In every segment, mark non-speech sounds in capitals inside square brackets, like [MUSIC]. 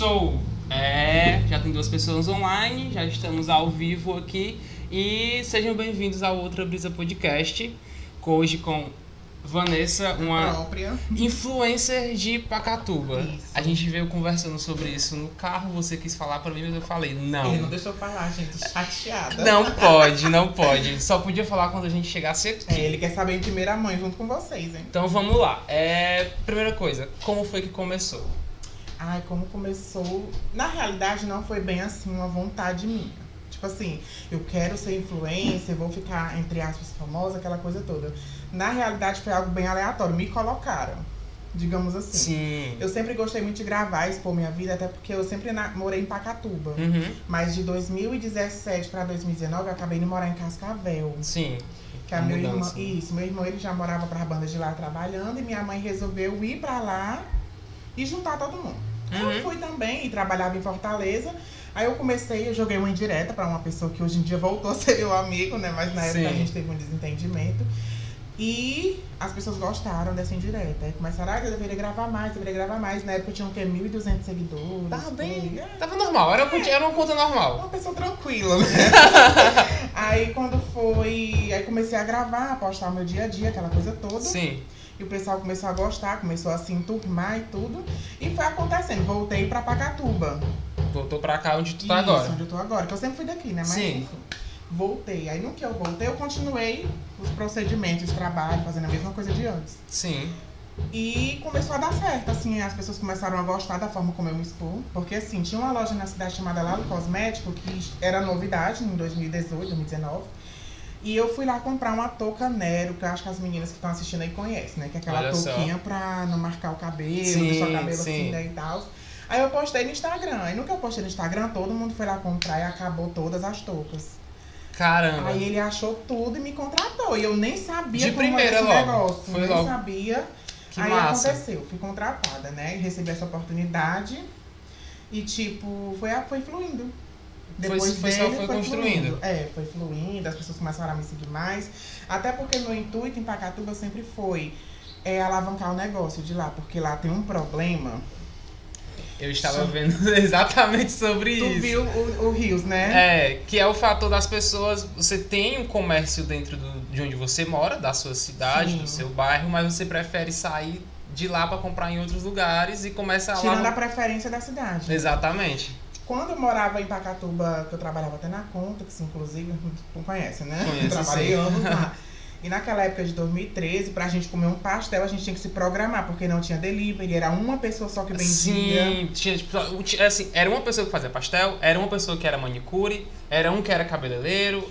Começou! É, já tem duas pessoas online, já estamos ao vivo aqui e sejam bem-vindos ao Outra Brisa Podcast. Hoje com Vanessa, uma própria. influencer de Pacatuba. Isso. A gente veio conversando sobre isso no carro, você quis falar pra mim, mas eu falei, não. Ele não deixou falar, gente, chateada. Não pode, não pode. Só podia falar quando a gente chegasse aqui. É, ele quer saber em primeira mão junto com vocês, hein? Então vamos lá. É, primeira coisa, como foi que começou? Ai, como começou. Na realidade, não foi bem assim uma vontade minha. Tipo assim, eu quero ser influencer, vou ficar, entre aspas, famosa, aquela coisa toda. Na realidade, foi algo bem aleatório. Me colocaram, digamos assim. Sim. Eu sempre gostei muito de gravar, expor minha vida, até porque eu sempre na- morei em Pacatuba. Uhum. Mas de 2017 pra 2019, eu acabei de morar em Cascavel. Sim. Que a A meu irmão, mudança. isso, meu irmão ele já morava para bandas de lá trabalhando e minha mãe resolveu ir para lá e juntar todo mundo. Uhum. Eu fui também e trabalhava em Fortaleza. Aí eu comecei, eu joguei uma indireta para uma pessoa que hoje em dia voltou a ser meu amigo, né? Mas na época Sim. a gente teve um desentendimento. E as pessoas gostaram dessa indireta. Aí começaram, ah, eu deveria gravar mais, deveria gravar mais. Na época tinha o quê? 1.200 seguidores. Tava bem. foi. É, Tava normal, era, uma- era uma conta normal. uma pessoa tranquila, né? [LAUGHS] aí quando foi. Aí comecei a gravar, a postar o meu dia a dia, aquela coisa toda. Sim. E o pessoal começou a gostar, começou a se enturmar e tudo. E foi acontecendo. Voltei pra Pacatuba. Voltou pra cá onde tu tá Isso, agora. onde eu tô agora. Que eu sempre fui daqui, né? Mas Sim. enfim. Voltei. Aí no que eu voltei, eu continuei os procedimentos, os trabalhos, fazendo a mesma coisa de antes. Sim. E começou a dar certo, assim, as pessoas começaram a gostar da forma como eu me expor. Porque, assim, tinha uma loja na cidade chamada Lalo Cosmético, que era novidade em 2018, 2019. E eu fui lá comprar uma touca Nero, que eu acho que as meninas que estão assistindo aí conhecem, né? Que é aquela Olha só. touquinha pra não marcar o cabelo, Sim, deixar o cabelo sim. assim, né, e tal. Aí eu postei no Instagram. Aí no que eu postei no Instagram, todo mundo foi lá comprar e acabou todas as toucas. Caramba. Aí ele achou tudo e me contratou. E eu nem sabia De como primeira era esse logo. negócio. Foi nem logo. sabia. Que aí massa. aconteceu, fui contratada, né? E recebi essa oportunidade. E tipo, foi, foi fluindo. Foi- foi dele, foi construindo. fluindo. É, foi fluindo, as pessoas começaram a me seguir mais. Até porque meu intuito em Pacatuba sempre foi é, alavancar o negócio de lá, porque lá tem um problema. Eu estava Sim. vendo [LAUGHS] exatamente sobre Tu isso. viu o, o Rios, né? É, que é o fator das pessoas. Você tem um comércio dentro do- de onde você mora, da sua cidade, Sim. do seu bairro, mas você prefere sair de lá pra comprar em outros lugares e começa a Tirando a lá. preferência da cidade. Exatamente. Quando eu morava em Pacatuba, que eu trabalhava até na conta, que se inclusive tu conhece, né? Conheço, Trabalhei sim. anos lá. [LAUGHS] E naquela época de 2013, pra gente comer um pastel, a gente tinha que se programar, porque não tinha delivery, era uma pessoa só que vendia. Sim, tinha, tipo, assim, era uma pessoa que fazia pastel, era uma pessoa que era manicure, era um que era cabeleireiro,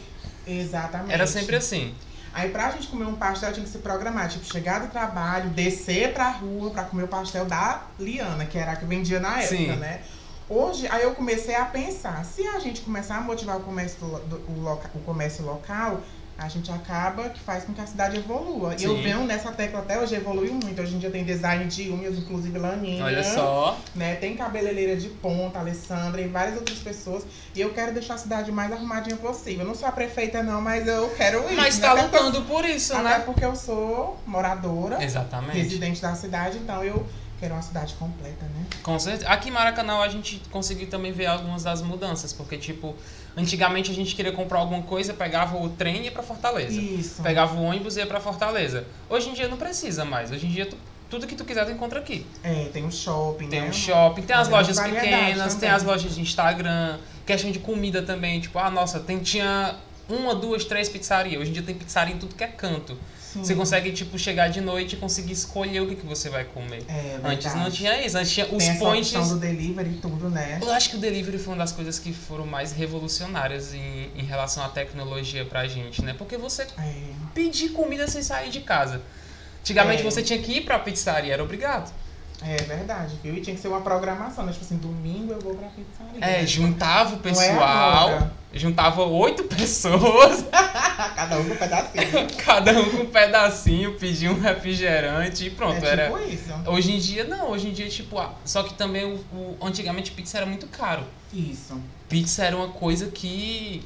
Exatamente. era sempre assim. Aí pra gente comer um pastel tinha que se programar, tipo, chegar do trabalho, descer pra rua pra comer o pastel da Liana, que era a que vendia na época, Sim. né? Hoje, aí eu comecei a pensar, se a gente começar a motivar o comércio, lo- do- o, loca- o comércio local, a gente acaba que faz com que a cidade evolua. E eu venho nessa tecla até hoje, evoluiu muito. Hoje em dia tem design de unhas, inclusive Laninha. Olha só. Né? Tem cabeleireira de ponta, Alessandra e várias outras pessoas. E eu quero deixar a cidade mais arrumadinha possível. Eu não sou a prefeita, não, mas eu quero isso. Mas né? tá Até porque eu- lutando por isso, até né? porque eu sou moradora, Exatamente. residente da cidade, então eu quero uma cidade completa, né? Com certeza. Aqui em Maracanã a gente conseguiu também ver algumas das mudanças, porque, tipo, antigamente a gente queria comprar alguma coisa, pegava o trem e ia pra Fortaleza. Isso. Pegava o ônibus e ia pra Fortaleza. Hoje em dia não precisa mais. Hoje em dia tu- tudo que tu quiser tu encontra aqui. É, tem um shopping, Tem né? um shopping, tem as Mas é lojas pequenas, tem também. as lojas de Instagram, questão de comida também. Tipo, ah, nossa, tem, tinha uma, duas, três pizzarias. Hoje em dia tem pizzaria em tudo que é canto. Sim. Você consegue, tipo, chegar de noite e conseguir escolher o que, que você vai comer. É, Antes não tinha isso. Antes tinha os Tem points. opção do delivery e tudo, né? Eu acho que o delivery foi uma das coisas que foram mais revolucionárias em, em relação à tecnologia pra gente, né? Porque você É. pedir comida sem sair de casa. Antigamente É. você tinha que ir pra pizzaria, era obrigado. É verdade, viu? E tinha que ser uma programação, né? Tipo assim, domingo eu vou pra pizzaria. É, juntava o é pessoal. Juntava oito [LAUGHS] pessoas, Cada um com um pedacinho. [LAUGHS] cada um com um pedacinho, pedia um refrigerante e pronto, é era. tipo isso. Hoje em dia não, hoje em dia tipo, ah, só que também o, o- antigamente pizza era muito caro. Isso. Pizza era uma coisa que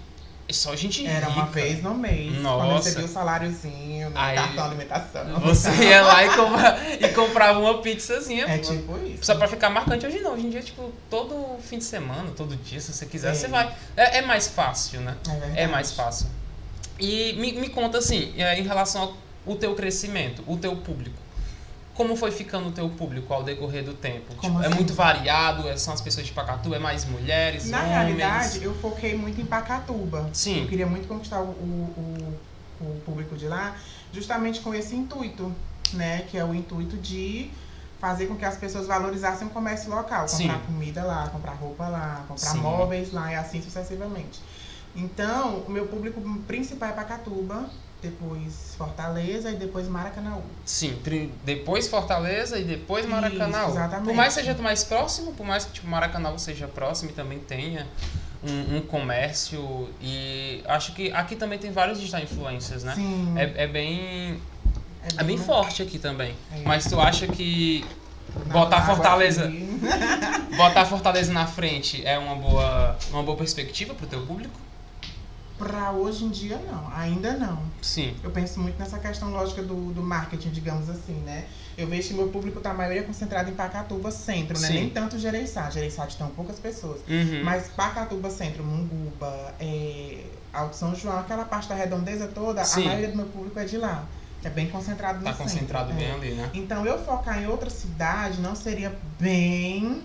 Só gente Era uma vez no mês. Quando eu Nossa. recebia o saláriozinho, no Aí, cartão alimentação. Você [LAUGHS] ia lá e, compra- e comprava uma pizzazinha. É tipo isso. Só pra ficar marcante hoje não. Hoje em dia, tipo, todo fim de semana, todo dia, se você quiser, É. você vai. É, é mais fácil, né? É verdade. É mais fácil. E me, me conta assim, é, em relação ao teu crescimento, o teu público. Como foi ficando o teu público ao decorrer do tempo? Tipo, É assim? muito variado? é- São as pessoas de Pacatu? É mais mulheres, Na homens? realidade, eu foquei muito em Pacatuba. Sim. Eu queria muito conquistar o, o, o- público de lá, justamente com esse intuito, né? Que é o intuito de fazer com que as pessoas valorizassem o comércio local. Sim. Comprar comida lá, comprar roupa lá, comprar Sim. móveis lá e assim sucessivamente. Então, o meu público principal é Pacatuba, depois Fortaleza e depois Maracanaú. Sim, depois Fortaleza e depois Maracanã. exatamente. Por mais que seja mais próximo, por mais que tipo, Maracanã seja próximo e também tenha um, um comércio. E acho que aqui também tem vários digital influencers, né? Sim. É, é bem. é É bem forte aqui também. É. Mas tu acha que Na botar Fortaleza, [LAUGHS] botar Fortaleza na frente é uma boa, uma boa perspectiva pro teu público? Pra hoje em dia, não. Ainda não. Sim. Eu penso muito nessa questão lógica do, do marketing, digamos assim, né? Eu vejo que meu público tá a maioria concentrado em Pacatuba Centro, né? Sim. Nem tanto Gereissat. Gereissat tem poucas pessoas. Uhum. Mas Pacatuba Centro, Munguba, é, Alto São João, aquela parte da redondeza toda, Sim. a maioria do meu público é de lá. É bem concentrado no Tá centro. concentrado é. bem ali, né? Então eu focar em outra cidade não seria bem.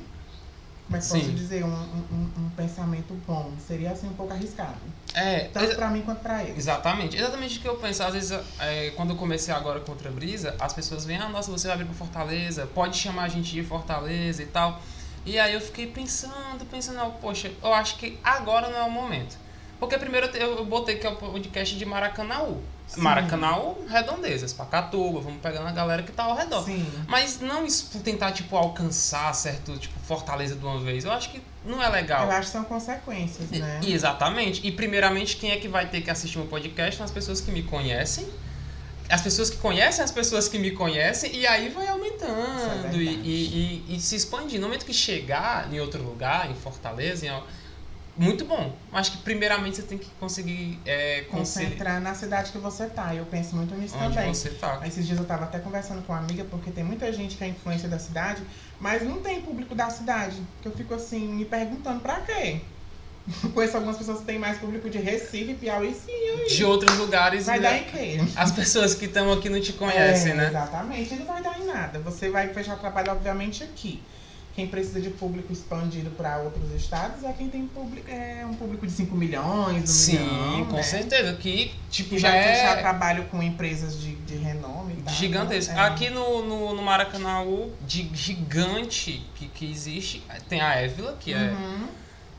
Como é que posso dizer? Um, um, um pensamento bom. Seria assim um pouco arriscado. É, Tanto pra mim quanto pra eles. exatamente. Exatamente o que eu penso. Às vezes, é, quando eu comecei agora com outra brisa, as pessoas vêm, ah, nossa, você vai abrir pra Fortaleza, pode chamar a gente de Fortaleza e tal. E aí eu fiquei pensando, pensando, não, poxa, eu acho que agora não é o momento. Porque primeiro eu eu botei que é o podcast de Maracanaú. Sim. Maracanaú, redondezas, Pacatuba, vamos pegando a galera que tá ao redor. Sim. Mas não tentar, tipo, alcançar certo, tipo, Fortaleza de uma vez. Eu acho que não é legal. Eu acho que são consequências, né? E- Exatamente. E primeiramente, quem é que vai ter que assistir meu podcast são as pessoas que me conhecem. As pessoas que conhecem as pessoas que me conhecem, e aí vai é aumentando e, verdade. e, e, e se expandindo. No momento que chegar em outro lugar, em Fortaleza, em, muito bom. Acho que primeiramente você tem que conseguir é, Concentrar na cidade que você tá. Eu penso muito nisso onde também. você tá. Esses dias eu tava até conversando com uma amiga, porque tem muita gente que é influência da cidade, mas não tem público da cidade. Que eu fico assim, me perguntando pra quê? [LAUGHS] Conheço algumas pessoas que têm mais público de Recife, Piauí, sim. De outros lugares, Vai né? dar em quê? as pessoas que estão aqui não te conhecem, É, né? Exatamente, não vai dar em nada. Você vai fechar o trabalho, obviamente, aqui. Quem precisa de público expandido para outros estados é quem tem público, é um público de 5 milhões, 1 Sim, milhão, com né? certeza. Que, tipo, Que já é trabalho com empresas de, de renome tal. gigantesco. Então, é. Aqui no, no, no Maracanãú, de gigante que, que existe, tem a Évila, que, é, Uhum.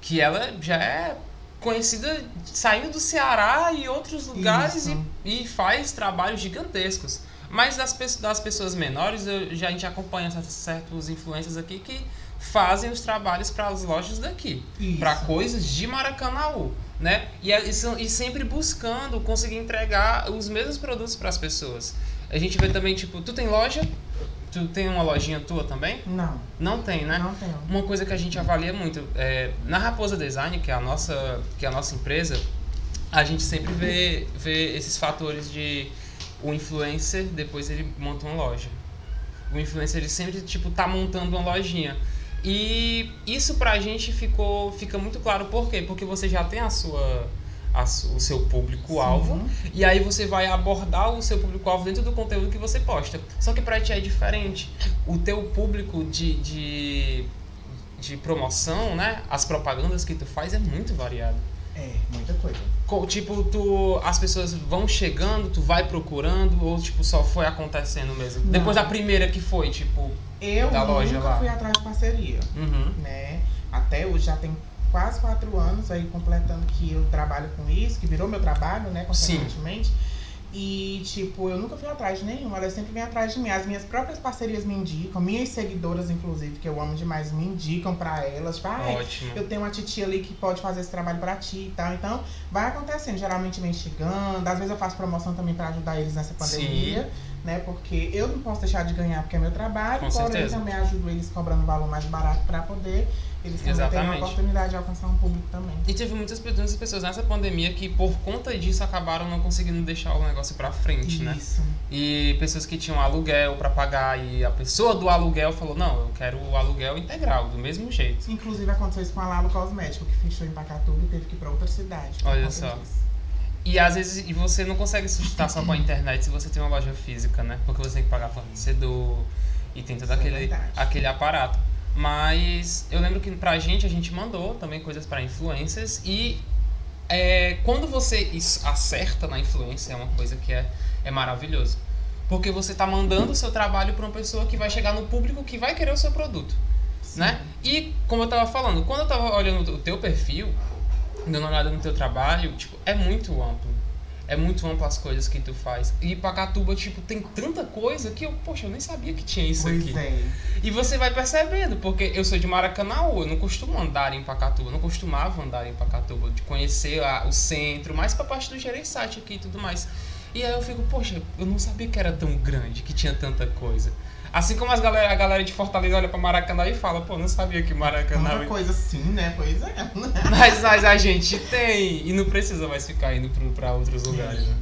que ela já é conhecida saindo do Ceará e outros lugares e, e faz trabalhos gigantescos. Mas das, das pessoas menores, eu, já, a gente acompanha certos, certos influencers aqui que fazem os trabalhos para as lojas daqui. Para coisas de Maracanaú, né? E, é- e, e sempre buscando conseguir entregar os mesmos produtos para as pessoas. A gente vê também, tipo, tu tem loja? Tu tem uma lojinha tua também? Não, Não tem, né? não tenho. Uma coisa que a gente avalia muito é, na Raposa Design, que é a nossa, que é a nossa empresa, a gente sempre vê, vê esses fatores de o influencer depois ele monta uma loja. O influencer ele sempre tipo tá montando uma lojinha. E isso pra gente ficou fica muito claro por quê? Porque você já tem a sua a o seu público-alvo e aí você vai abordar o seu público-alvo dentro do conteúdo que você posta. Só que pra ti é diferente. O teu público de, de, de promoção, né? As propagandas que tu faz é muito variado. É, muita coisa. Co- Tipo, tu, as pessoas vão chegando, tu vai procurando, ou tipo, só foi acontecendo mesmo? Não. Depois da primeira que foi, tipo. Eu Da loja nunca lá. fui atrás de parceria, Uhum. né? Até hoje já tem quase quatro anos aí completando que eu trabalho com isso, que virou meu trabalho, né, Sim. E, tipo, eu nunca fui atrás de nenhuma, elas sempre vêm atrás de mim. As minhas próprias parcerias me indicam, minhas seguidoras, inclusive, que eu amo demais, me indicam pra elas. Tipo, "Ai, Ótimo. eu tenho uma titia ali que pode fazer esse trabalho pra ti e tal. Então, vai acontecendo. Geralmente vem chegando. Às vezes eu faço promoção também pra ajudar eles nessa pandemia. Né? Porque eu não posso deixar de ganhar porque é meu trabalho, Com porém certeza. também ajudo eles cobrando um valor mais barato para poder eles terem a oportunidade de alcançar um público também. E teve muitas, pe- muitas pessoas nessa pandemia que, por conta disso, acabaram não conseguindo deixar o negócio pra frente, né? Isso. E pessoas que tinham aluguel pra pagar e a pessoa do aluguel falou: Não, eu quero o aluguel integral, do mesmo jeito. Inclusive aconteceu isso com a Lalo Cosmético, que fechou em Pacatuba e teve que ir para outra cidade. Olha só. disso. E às vezes e você não consegue sustentar só com a internet se você tem uma loja física, né? Porque você tem que pagar fornecedor e tem todo Isso é aquele, aquele aparato. Mas eu lembro que pra gente a gente mandou também coisas pra influencers e é, quando você acerta na influência é uma coisa que é, é maravilhoso. Porque você tá mandando o seu trabalho pra uma pessoa que vai chegar no público que vai querer o seu produto Sim. né? E como eu tava falando, quando eu tava olhando o teu perfil, dando uma olhada no teu trabalho, tipo, é muito amplo. É muito amplo as coisas que tu faz. E Pacatuba, tipo, tem tanta coisa que eu, poxa, eu nem sabia que tinha isso Pois aqui. é. E você vai percebendo, porque eu sou de Maracanãú, eu não costumo andar em Pacatuba, não costumava andar em Pacatuba, de conhecer a- o centro, mais pra parte do Gereissati aqui e tudo mais. E aí eu fico, poxa, eu não sabia que era tão grande, que tinha tanta coisa. Assim como as galera, a galera de Fortaleza olha pra Maracanã e fala, pô, não sabia que Maracanã. Tanta coisa assim, né? Pois é. [LAUGHS] Mas, mas a gente tem, e não precisa mais ficar indo pro, pra outros lugares, né?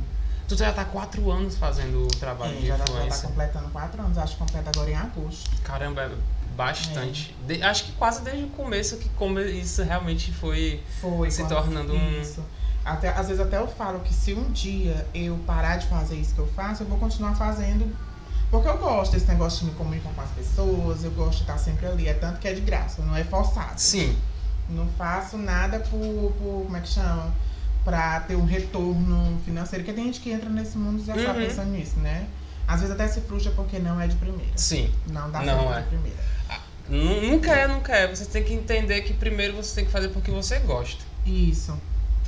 Tu já tá quatro anos fazendo o trabalho É, de já, tá- já tá influência. completando quatro anos, acho que completa agora em agosto. Caramba, é bastante. De- acho que quase desde o começo que como isso realmente foi. Foi. Se tornando um- Isso. Até, às vezes até eu falo que se um dia eu parar de fazer isso que eu faço, eu vou continuar fazendo. Porque eu gosto desse negócio de me comunicar com as pessoas, eu gosto de estar sempre ali. É tanto que é de graça, não é forçado. Sim, Não faço nada por, por como é que chama? Pra ter um retorno financeiro. Porque tem gente que entra nesse mundo já só Uhum. pensando nisso, né? Às vezes até se frustra porque não é de primeira. sim. Não dá Não certo é. de primeira. Nu- Nunca é, nunca é. Você tem que entender que primeiro você tem que fazer porque você gosta. Isso.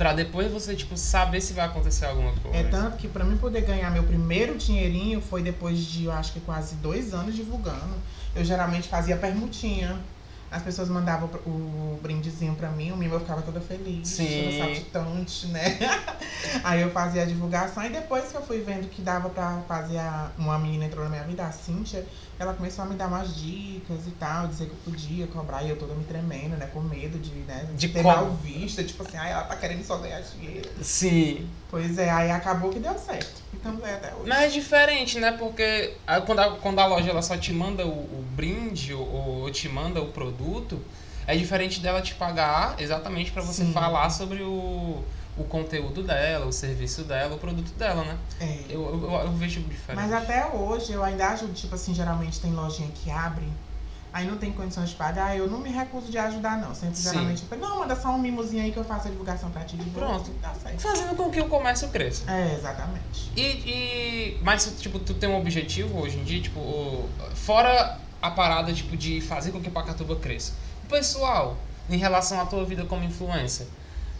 Pra depois você, tipo, saber se vai acontecer alguma coisa. É tanto que pra mim poder ganhar meu primeiro dinheirinho foi depois de, eu acho que quase dois anos divulgando. Eu geralmente fazia permutinha. As pessoas mandavam o- brindezinho pra mim, o mimo eu ficava toda feliz, Sim. toda saltitante, né? [LAUGHS] Aí eu fazia a divulgação e depois que eu fui vendo que dava pra fazer a, uma menina entrou na minha vida, a Cíntia, ela começou a me dar umas dicas e tal, dizer que eu podia cobrar, e eu toda me tremendo, né? Com medo de, né, De ter como? mal vista, tipo assim, ai, ela tá querendo só ganhar dinheiro. Sim. Pois é, aí acabou que deu certo. Aí até hoje. Mas é diferente, né? Porque a- quando a, quando a loja ela só te manda o, o brinde ou, ou te manda o produto, é diferente dela te pagar exatamente pra você Sim. falar sobre o, o conteúdo dela, o serviço dela, o produto dela, né? É. Eu, eu, eu- eu vejo diferente. Mas até hoje eu ainda ajudo, tipo assim, geralmente tem lojinha que abre, aí não tem condições de pagar, eu não me recuso de ajudar, não. Sempre Sim. geralmente falo, não, manda só um mimozinho aí que eu faço a divulgação pra ti de. Pronto. Dá certo. Fazendo com que o comércio cresça. É, exatamente. E, e mas tipo, tu tem um objetivo hoje em dia, tipo, fora a parada tipo de fazer com que Pacatuba cresça. O pessoal, em relação à tua vida como influencer,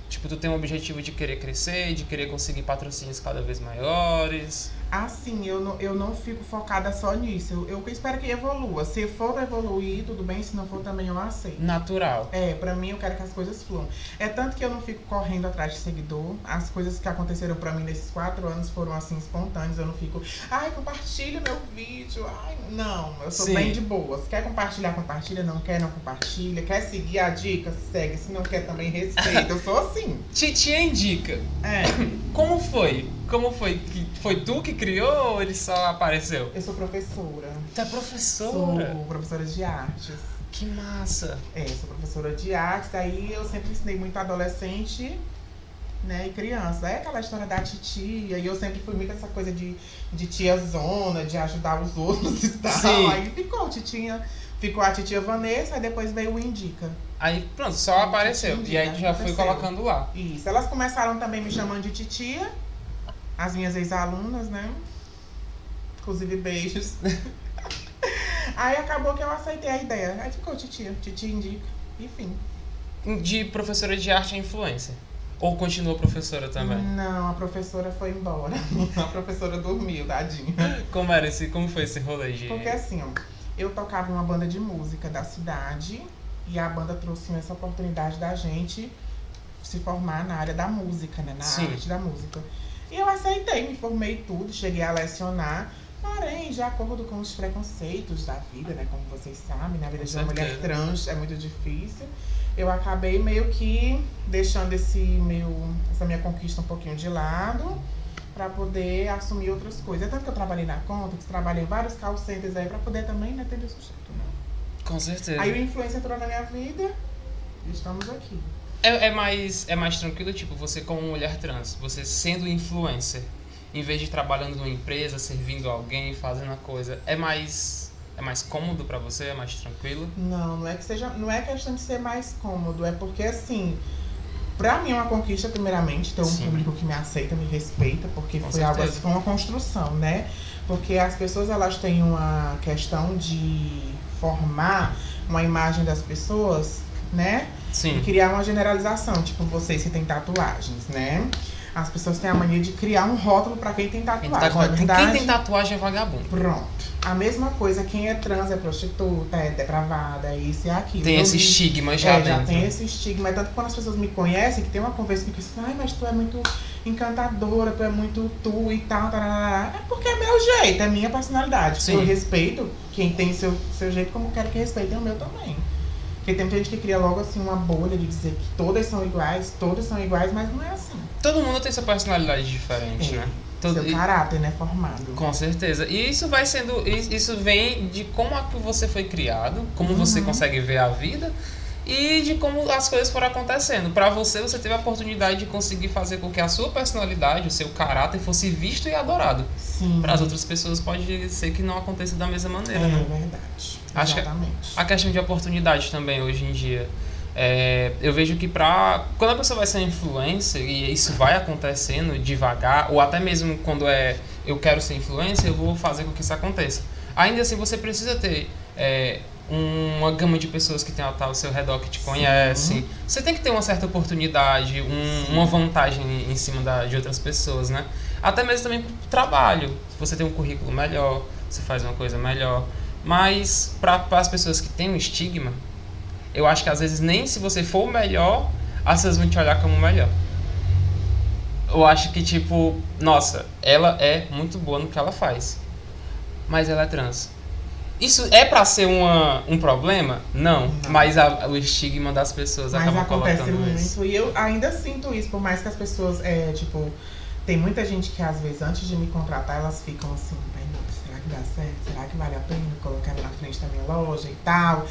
tipo, tu tem um objetivo de querer crescer, de querer conseguir patrocínios cada vez maiores. Assim, eu não, eu não fico focada só nisso. Eu, eu espero que evolua. Se for evoluir, tudo bem. Se não for, também eu aceito. Natural. É, pra mim eu quero que as coisas fluam. É tanto que eu não fico correndo atrás de seguidor. As coisas que aconteceram pra mim nesses quatro anos foram assim espontâneas. Eu não fico, ai, compartilha meu vídeo. Ai, não, eu sou Sim. bem de boas. Quer compartilhar, compartilha. Não quer, não compartilha. Quer seguir a dica, segue. Se não quer, também respeita. Eu sou assim. Titia indica. É, Como foi? Como foi? Que foi tu que criou ou ele só apareceu? eu sou professora. Tu é professora. Sou professora de artes. Que massa. É, sou professora de artes, daí eu sempre ensinei muito adolescente, né, e criança. É aquela história da titia, e eu sempre fui muito essa coisa de, de tia zona, de ajudar os [LAUGHS] outros e tal. Sim. Aí ficou, titinha, ficou a titia Vanessa, aí depois veio o Indica. Aí pronto, só apareceu. E aí já Aconteceu. colocando lá. Isso, elas começaram também me chamando de titia, as minhas ex-alunas, né? Inclusive beijos. [LAUGHS] aí acabou que eu aceitei a ideia. Aí ficou titia, titia Indica, enfim. De professora de arte a influência. Ou continua professora também? Não, a professora foi embora. [LAUGHS] A professora dormiu, tadinha. Como era esse, como foi esse rolê de. Porque assim, ó, eu tocava uma banda de música da cidade e a banda trouxe essa oportunidade da gente se formar na área da música, né? Na Sim. arte da música. E eu aceitei, me formei tudo, cheguei a lecionar. Porém, de acordo com os preconceitos da vida, né? Como vocês sabem, na vida de uma mulher trans é muito difícil. Eu acabei meio que deixando esse meu, essa minha conquista um pouquinho de lado para poder assumir outras coisas. É tanto que eu trabalhei na conta, que trabalhei em vários call centers aí para poder também né, ter meu sustento. Né? Com certeza. Aí o influencer entrou na minha vida e estamos aqui. É, é mais, é mais tranquilo, tipo, você como mulher trans, você sendo influencer, em vez de trabalhando numa empresa, servindo alguém, fazendo a coisa, é mais, é mais cômodo pra você? É mais tranquilo? Não, não é que seja, não é questão de ser mais cômodo, é porque assim, pra mim é uma conquista primeiramente ter um Sim. público que me aceita, me respeita, porque Com foi algo certeza. assim, foi uma construção, né? Porque as pessoas elas têm uma questão de formar uma imagem das pessoas, né? E Sim. criar uma generalização, tipo vocês que têm tatuagens, né? As pessoas têm a mania de criar um rótulo pra quem tem Quem, tatuagem. tá quem verdade, tem tatuagem é vagabundo. Pronto. A mesma coisa, quem é trans é prostituta, é depravada, é isso e aquilo. Tem Eu esse vi- estigma já é, já dentro. tem esse estigma. É tanto quando as pessoas me conhecem, que tem uma conversa que assim, ai, mas tu é muito encantadora, tu é muito tu e tal, tarará. É porque é meu jeito, é minha personalidade. Sim. Eu respeito quem tem seu, seu jeito, como quero que respeitem o meu também. Porque tem gente que cria logo assim uma bolha de dizer que todas são iguais, todas são iguais, mas não é assim. Todo mundo tem sua personalidade diferente, É. né? Todo, Seu caráter, né, formado. com certeza. E isso vai sendo. Isso vem de como é que você foi criado, como você Uhum. consegue ver a vida e de como as coisas foram acontecendo. Pra você, você teve a oportunidade de conseguir fazer com que a sua personalidade, o seu caráter fosse visto e adorado. Sim. Para as outras pessoas pode ser que não aconteça da mesma É maneira, né? verdade. Acho que- Exatamente. A questão de oportunidade também hoje em dia. É, eu vejo que pra. Quando a pessoa vai ser influencer, e isso vai acontecendo devagar, ou até mesmo quando é eu quero ser influencer, eu vou fazer com que isso aconteça. Ainda assim, você precisa ter é, uma gama de pessoas que tem tá ao seu redor que te conhecem. Você tem que ter uma certa oportunidade, um- Sim. uma vantagem em cima da, de outras pessoas, né? Até mesmo também pro trabalho. Você tem um currículo melhor, você faz uma coisa melhor. Mas para as pessoas que têm um estigma, eu acho que às vezes nem se você for o melhor, as pessoas vão te olhar como o melhor. Eu acho que tipo, nossa, ela é muito boa no que ela faz. Mas ela é trans. Isso é pra ser uma, um problema? Não. Não. Mas a- o estigma das pessoas Mas acaba acontece colocando muito isso. e eu ainda sinto isso, por mais que as pessoas, é, tipo, tem muita gente que às vezes antes de me contratar, elas ficam assim, dá certo? Será que vale a pena colocar ela na frente da minha loja e tal?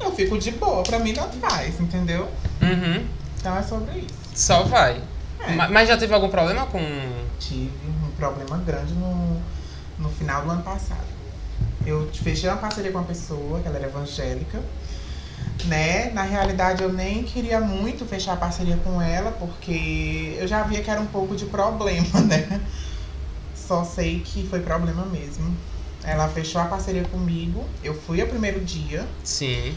Eu fico de boa, pra mim tanto faz, entendeu? Uhum. Então é sobre isso. Só vai. É, Ma- Mas já teve algum problema com. tive um problema grande no, no final do ano passado. Eu fechei uma parceria com uma pessoa, que ela era evangélica, né? Na realidade, eu nem queria muito fechar a parceria com ela, porque eu já via que era um pouco de problema, [LAUGHS] né? Só sei que foi problema mesmo. Ela fechou a parceria comigo, eu fui o primeiro dia, Sim.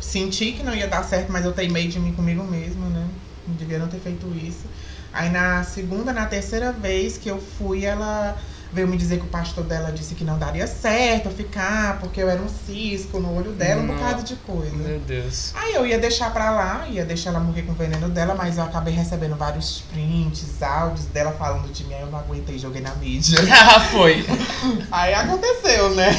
senti que não ia dar certo, mas eu teimei de mim comigo mesmo, né? Não devia não ter feito isso. Aí na segunda, na terceira vez que eu fui, ela veio me dizer que o pastor dela disse que não daria certo ficar, porque eu era um cisco no olho dela, um bocado de coisa. Meu Deus. Aí eu ia deixar pra lá, ia deixar ela morrer com o veneno dela, mas eu acabei recebendo vários prints, áudios dela falando de mim, aí eu não aguentei, joguei na mídia. [LAUGHS] Ah, foi. Aí aconteceu, né?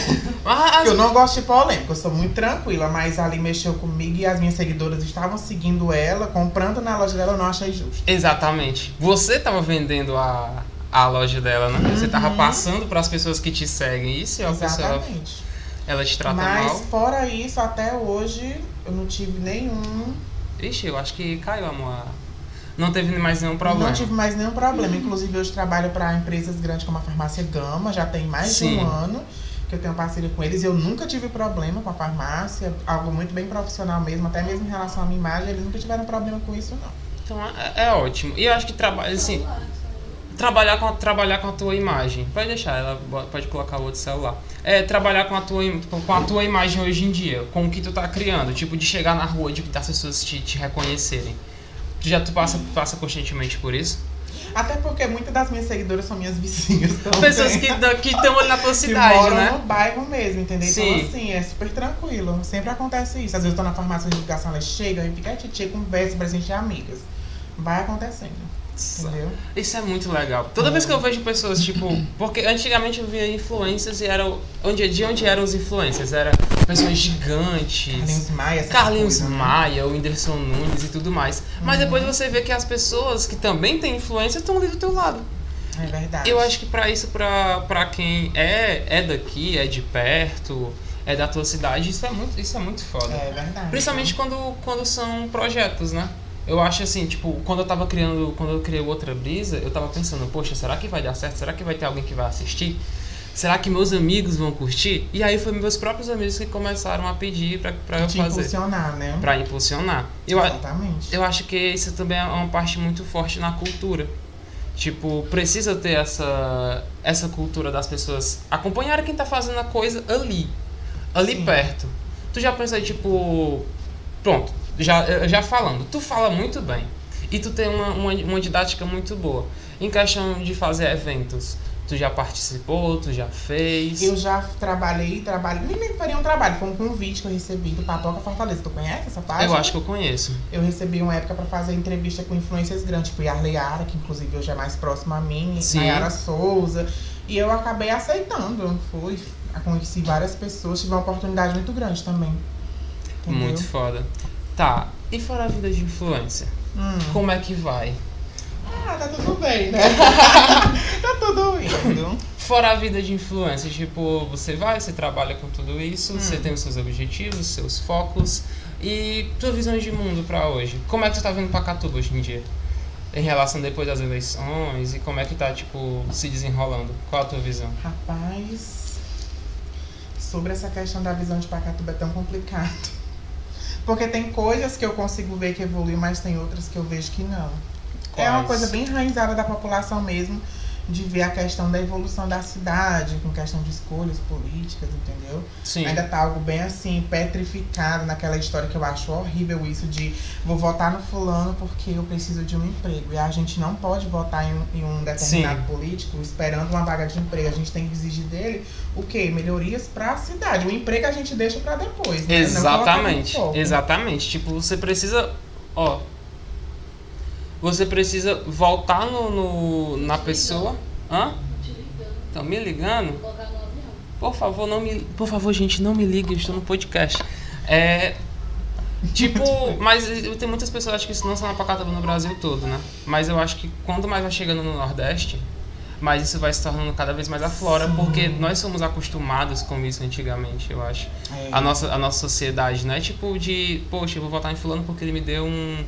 Mas, Eu não gosto de polêmica, eu sou muito tranquila, mas ali mexeu comigo e as minhas seguidoras estavam seguindo ela, comprando na loja dela, eu não achei justo. Exatamente. Você tava vendendo a, a loja dela, né? Você tava Uhum. passando para as pessoas que te seguem. Se a pessoa ela, Exatamente. ela te trata Mas mal? fora isso, até hoje, eu não tive nenhum. Ixi, eu acho que caiu, amor. Não teve mais nenhum problema. Não tive mais nenhum problema. Inclusive, hoje trabalho para empresas grandes como a Farmácia Gama, já tem mais Sim. de um ano que eu tenho parceria com eles. Eu nunca tive problema com a farmácia, algo muito bem profissional mesmo, até mesmo em relação à minha imagem, eles nunca tiveram problema com isso, não. Então é, é ótimo. E eu acho que trabalha assim. Trabalhar com, a, trabalhar com a tua imagem. Pode deixar, ela pode colocar o outro celular. É, trabalhar com a, tua, com a tua imagem hoje em dia, com o que tu tá criando. Tipo, de chegar na rua, de das pessoas te, te reconhecerem. Tu já tu passa, passa constantemente por isso? Até porque muitas das minhas seguidoras são minhas [LAUGHS] vizinhas. também. Pessoas que que estão ali na tua que cidade, moram né? no bairro mesmo, entendeu? Sim. Então, assim, é super tranquilo. Sempre acontece isso. Às vezes eu tô na farmácia de divulgação, elas chegam e ficam, tia, conversa, presente de amigas. Vai acontecendo. Entendeu? Isso é muito legal. Toda vez que eu vejo pessoas, tipo. Porque antigamente eu via influências e era. Onde, de onde eram os influencers? Era pessoas gigantes. Carlinhos Maia, Carlinhos coisas, né? Maia, o Whindersson Nunes e tudo mais. Mas depois você vê que as pessoas que também têm influência estão ali do teu lado. É verdade. Eu acho que pra isso, pra, pra quem é, é daqui, é de perto, é da tua cidade, isso é muito, isso é muito foda. É verdade. Principalmente quando, quando são projetos, né? Eu acho assim, tipo, quando eu tava criando, quando eu criei Outra Brisa, eu tava pensando, poxa, será que vai dar certo? Será que vai ter alguém que vai assistir? Será que meus amigos vão curtir? E aí foi meus próprios amigos que começaram a pedir pra, pra eu fazer. impulsionar, né? Pra impulsionar. Eu, Exatamente. eu acho que isso também é uma parte muito forte na cultura. Tipo, precisa ter essa, essa cultura das pessoas acompanharem quem tá fazendo a coisa ali. Ali Sim. perto. Tu já pensa, tipo. Pronto, já, já falando. Tu fala muito bem. E tu tem uma, uma, uma didática muito boa. Em questão de fazer eventos. Tu já participou, tu já fez. Eu já trabalhei, trabalhei. Nem faria um trabalho, foi um convite que eu recebi do Papoca Fortaleza. Tu conhece essa página? Eu acho que eu conheço. Eu recebi uma época pra fazer entrevista com influências grandes, tipo Yarley Ara, que inclusive hoje é mais próximo a mim. Nayara Souza. E eu acabei aceitando. Eu fui, conheci várias pessoas, tive uma oportunidade muito grande também. Entendeu? Muito foda. Tá, e fora a vida de influência? Hum. Como é que vai? Ah, tá tudo bem, né? [LAUGHS] tá tudo indo. Fora a vida de influência, tipo, você vai, você trabalha com tudo isso, Hum. você tem os seus objetivos, os seus focos e tua visão de mundo pra hoje. Como é que tu tá vendo Pacatuba hoje em dia? Em relação depois das eleições e como é que tá, tipo, se desenrolando? Qual a tua visão? Rapaz, sobre essa questão da visão de Pacatuba é tão complicado. Porque tem coisas que eu consigo ver que evoluiu, mas tem outras que eu vejo que não. É uma Quais? coisa bem enraizada da população mesmo, de ver a questão da evolução da cidade, com questão de escolhas políticas, entendeu? Sim. Ainda tá algo bem assim, petrificado naquela história que eu acho horrível isso de vou votar no fulano porque eu preciso de um emprego. E a gente não pode votar em um, em um determinado político esperando uma vaga de emprego. A gente tem que exigir dele o quê? Melhorias pra cidade. O emprego a gente deixa pra depois. Né? Exatamente. Exatamente. Tipo, você precisa. Ó. Você precisa voltar no, no- na pessoa. Hã? Estão me ligando? Por favor, não me. Por favor, gente, não me ligue, eu estou no podcast. É. Tipo, [LAUGHS] mas tem muitas pessoas acho que isso não são Pacatuba no Brasil todo, né? Mas eu acho que quanto mais vai chegando no Nordeste, mais isso vai se tornando cada vez mais aflora, Sim. porque nós somos acostumados com isso antigamente, eu acho. É. A nossa, a nossa sociedade, não é tipo de, poxa, eu vou votar em fulano porque ele me deu um,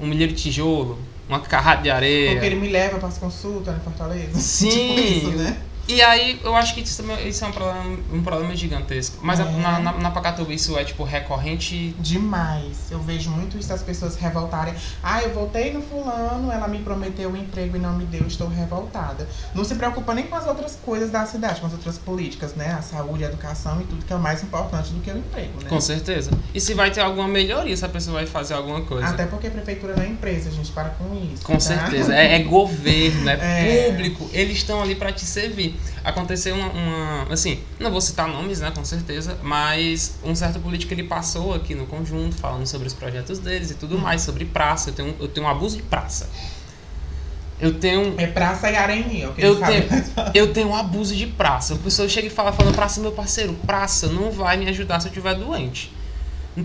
um milheiro de tijolo, uma carrada de areia. Porque ele me leva para as consultas em Fortaleza. Sim. tipo isso, né? E aí, eu acho que isso, também- isso é um problema, um problema gigantesco. Mas É. na, na, na Pacatuba isso é, tipo, recorrente. Demais. Eu vejo muito isso as pessoas revoltarem. Ah, eu voltei no fulano, ela me prometeu um emprego e não me deu, estou revoltada. Não se preocupa nem com as outras coisas da cidade, com as outras políticas, né? A saúde, a educação e tudo que é mais importante do que o emprego, né? Com certeza. E se vai ter alguma melhoria, se a pessoa vai fazer alguma coisa. Até porque a prefeitura não é empresa, a gente para com isso. Com tá? certeza. É, é governo, é, [LAUGHS] É. público. Eles estão ali pra te servir. Aconteceu uma, uma- Assim, não vou citar nomes, né, com certeza, mas um certo político ele passou aqui no conjunto falando sobre os projetos deles e tudo mais, sobre praça. Eu tenho, eu tenho um abuso de praça. Eu tenho. É praça e é o que Eu tenho, eu tenho um abuso de praça. A pessoa chega e fala, falando, praça, meu parceiro, praça não vai me ajudar se eu estiver doente.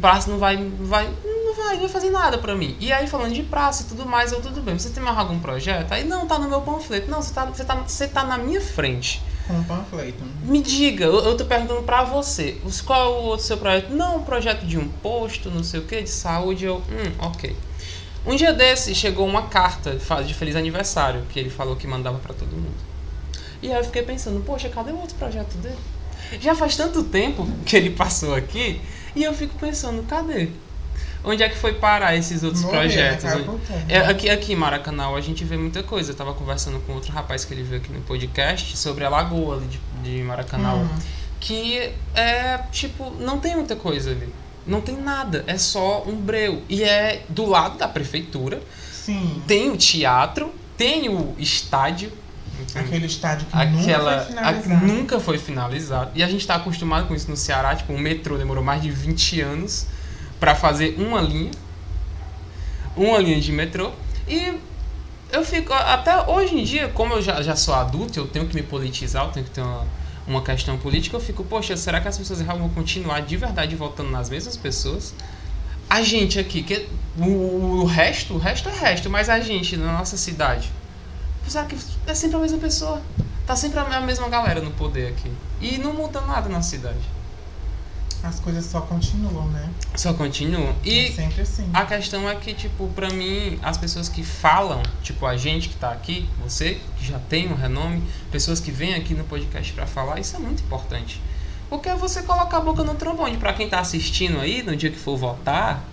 Praça não vai, vai, não vai, não vai fazer nada pra mim. E aí, falando de praça e tudo mais, eu tudo bem. Você tem mais algum projeto? Aí, não, tá no meu panfleto. Não, você tá, você tá, você tá na minha frente. Com um panfleto. Me diga, eu, eu tô perguntando pra você, qual é o outro seu projeto? Não, um projeto de um posto, não sei o que, de saúde. Eu, hum, ok. Um dia desse chegou uma carta de feliz aniversário que ele falou que mandava pra todo mundo. E aí eu fiquei pensando, poxa, cadê o outro projeto dele? Já faz tanto tempo que ele passou aqui e eu fico pensando, cadê? Onde é que foi parar esses outros Morreu, projetos? terra. é, aqui, aqui em Maracanã a gente vê muita coisa. Eu tava conversando com outro rapaz que ele veio aqui no podcast sobre a lagoa ali de, de Maracanã. Hum. Que é, tipo, não tem muita coisa ali. Não tem nada. É só um breu. E é do lado da prefeitura. Sim. Tem o teatro, tem o estádio. Aquele estádio que Aquela. nunca foi a- finalizado. nunca foi finalizado. E a gente tá acostumado com isso no Ceará. Tipo, o metrô demorou mais de 20 anos pra fazer uma linha. Uma linha de metrô. E eu fico. Até hoje em dia, como eu já, já sou adulto, eu tenho que me politizar, eu tenho que ter uma, uma questão política, eu fico, poxa, será que as pessoas vão continuar de verdade votando nas mesmas pessoas? A gente aqui, que o, o resto, o resto é resto, mas a gente na nossa cidade, será que é sempre a mesma pessoa? Tá sempre a mesma galera no poder aqui. E não muda nada na cidade. As coisas só continuam, né? Só continuam. E é sempre assim. a questão é que, tipo, pra mim, as pessoas que falam, tipo, a gente que tá aqui, você que já tem um renome, pessoas que vêm aqui no podcast para falar, isso é muito importante. Porque é você colocar a boca no trombone. Pra quem tá assistindo aí, no dia que for votar,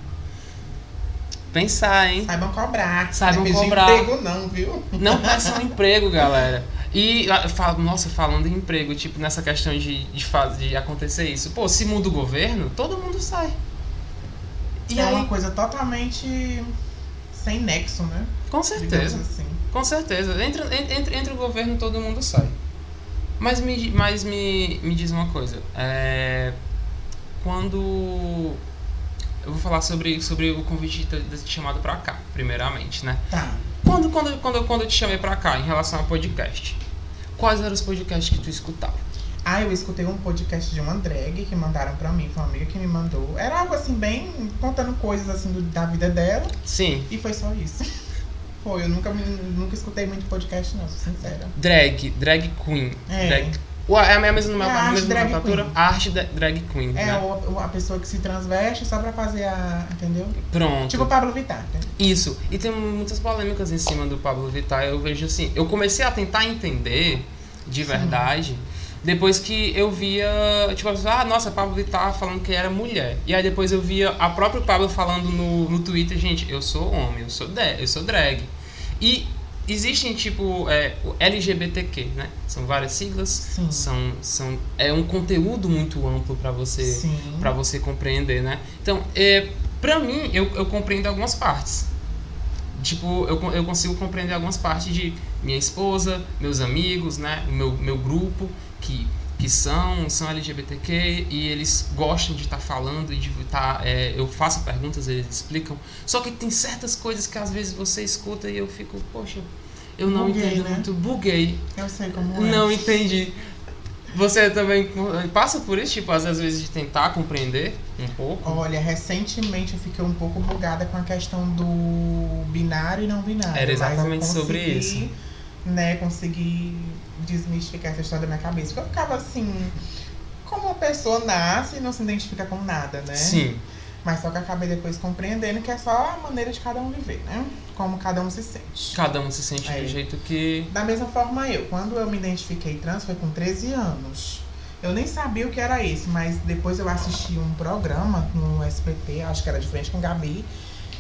pensar, hein? Saibam cobrar. Saibam não cobrar. emprego não, viu? Não [LAUGHS] peçam emprego, galera. E, ah, fala- nossa, falando em emprego, tipo, nessa questão de, de, faz- de acontecer isso. Pô, se muda o governo, todo mundo sai. E é aí, uma coisa totalmente sem nexo, né? com certeza. assim. Com certeza. Entre, entre, entre o governo, todo mundo sai. Mas me, mas me, me diz uma coisa. É, quando. Eu vou falar sobre, sobre o convite de ter chamado pra cá, primeiramente, né? Tá. Quando, quando, quando, quando eu te chamei pra cá, em relação a podcast, quais eram os podcasts que tu escutava? Ah, eu escutei um podcast de uma drag que mandaram pra mim, foi uma amiga que me mandou. Era algo assim, bem contando coisas assim do- da vida dela. Sim, E foi só isso. [LAUGHS] Foi, eu nunca, nunca escutei muito podcast, não, sou sincera. drag, drag queen. É. Drag, é a mesma, É a mesma nomenclatura? queen. Arte da- drag queen, É né? a pessoa que se transveste só pra fazer a. Entendeu? Pronto. Tipo o Pablo Vittar, né? Isso. E tem muitas polêmicas em cima do Pablo Vittar. Eu vejo assim. Eu comecei a tentar entender de verdade depois que eu via. Tipo, ah, nossa, Pablo Vittar falando que era mulher. E aí depois eu via a própria Pablo falando no, no Twitter, gente, eu sou homem, eu sou, eu sou drag. E existem, tipo, é, o LGBTQ, né? São várias siglas. Sim. São, são, é um conteúdo muito amplo para você para você compreender, né? Então, é, para mim, eu, eu compreendo algumas partes. Tipo, eu, eu consigo compreender algumas partes de minha esposa, meus amigos, né? O meu, meu grupo, que, que são, são LGBTQ e eles gostam de estar falando e de estar. eu faço perguntas, eles explicam. Só que tem certas coisas que às vezes você escuta e eu fico, poxa, eu não Buguei, entendo né? muito, buguei. Eu sei como é. Não entendi. Você também passa por isso, tipo, às vezes de tentar compreender um pouco? Olha, recentemente eu fiquei um pouco bugada com a questão do binário e não binário. Era exatamente sobre isso. Né, consegui desmistificar essa história da minha cabeça. Porque eu ficava assim, como uma pessoa nasce e não se identifica com nada, né? Sim, Mas só que acabei depois compreendendo que é só a maneira de cada um viver, né? Como cada um se sente. cada um se sente É. do jeito que. Da mesma forma eu, quando eu me identifiquei trans foi com 13 anos. Eu nem sabia o que era isso, mas depois eu assisti um programa no SBT, acho que era de frente com Gabi,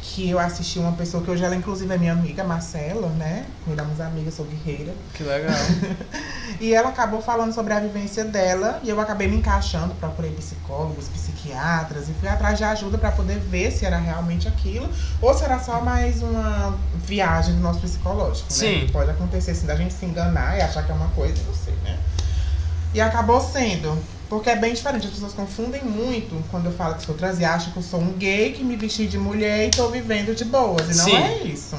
que eu assisti uma pessoa que hoje ela inclusive é minha amiga, Marcela, né? Viramos amigas, sou guerreira. Que legal. [LAUGHS] E ela acabou falando sobre a vivência dela e eu acabei me encaixando, procurei psicólogos, psiquiatras e fui atrás de ajuda para poder ver se era realmente aquilo ou se era só mais uma viagem do nosso psicológico, Sim. né? Pode acontecer assim, da gente se enganar e achar que é uma coisa, não sei, né? E acabou sendo, porque é bem diferente, as pessoas confundem muito quando eu falo que sou trans e acham que eu sou um gay que me vesti de mulher e tô vivendo de boas, e não Sim. é isso.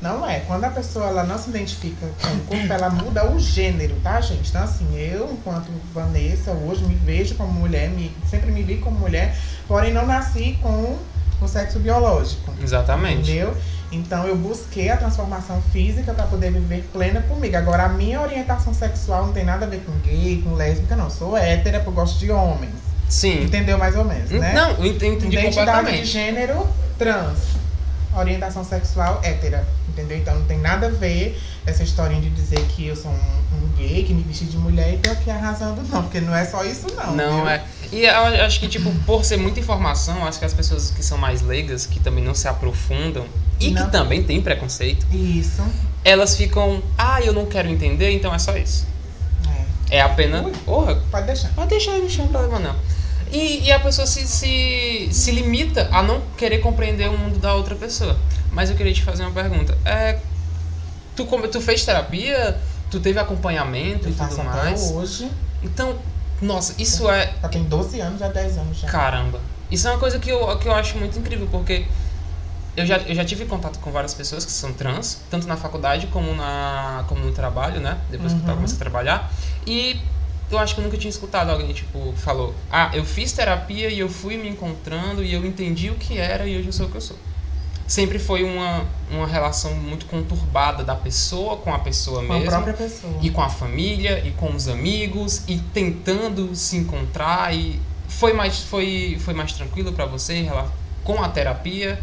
Não é. Quando a pessoa ela não se identifica com o corpo, ela muda o gênero, tá, gente? Então, assim, eu, enquanto Vanessa, hoje me vejo como mulher, me, sempre me vi como mulher, porém não nasci com o sexo biológico. Exatamente. Entendeu? Então eu busquei a transformação física para poder viver plena comigo. Agora, a minha orientação sexual não tem nada a ver com gay, com lésbica, não. Sou hétera, porque eu gosto de homens. Sim. Entendeu mais ou menos, né? Não, entendi Identidade de completamente. gênero trans. Orientação sexual hétera. Entendeu? Então não tem nada a ver essa historinha de dizer que eu sou um, um gay, que me vesti de mulher e tô aqui arrasando, não. Porque não é só isso, não. Não, viu? é. E eu acho que, tipo, por ser muita informação, acho que as pessoas que são mais leigas, que também não se aprofundam e Não. que também têm preconceito, Isso. elas ficam, ah, eu não quero entender, então é só isso. É. É apenas. Porra, Pode deixar. Pode deixar no chão, problema não. E, e a pessoa se, se, se limita a não querer compreender o mundo da outra pessoa. Mas eu queria te fazer uma pergunta. É, tu, tu fez terapia? Tu teve acompanhamento Eu e faço tudo até mais? hoje. Então, nossa, isso é. Já tem 12 anos, já 10 anos já. Caramba. Isso é uma coisa que eu, que eu acho muito incrível, porque eu já, eu já tive contato com várias pessoas que são trans, tanto na faculdade como, na, como no trabalho, né? Depois que eu Uhum. comecei a trabalhar. E eu acho que eu nunca tinha escutado alguém, tipo, falou: Ah, eu fiz terapia e eu fui me encontrando e eu entendi o que era e hoje eu sou o que eu sou. Sempre foi uma, uma relação muito conturbada da pessoa com a pessoa Com a mesmo. própria pessoa. E com a família, e com os amigos, e tentando se encontrar. E foi mais, foi, foi mais tranquilo pra você com a terapia?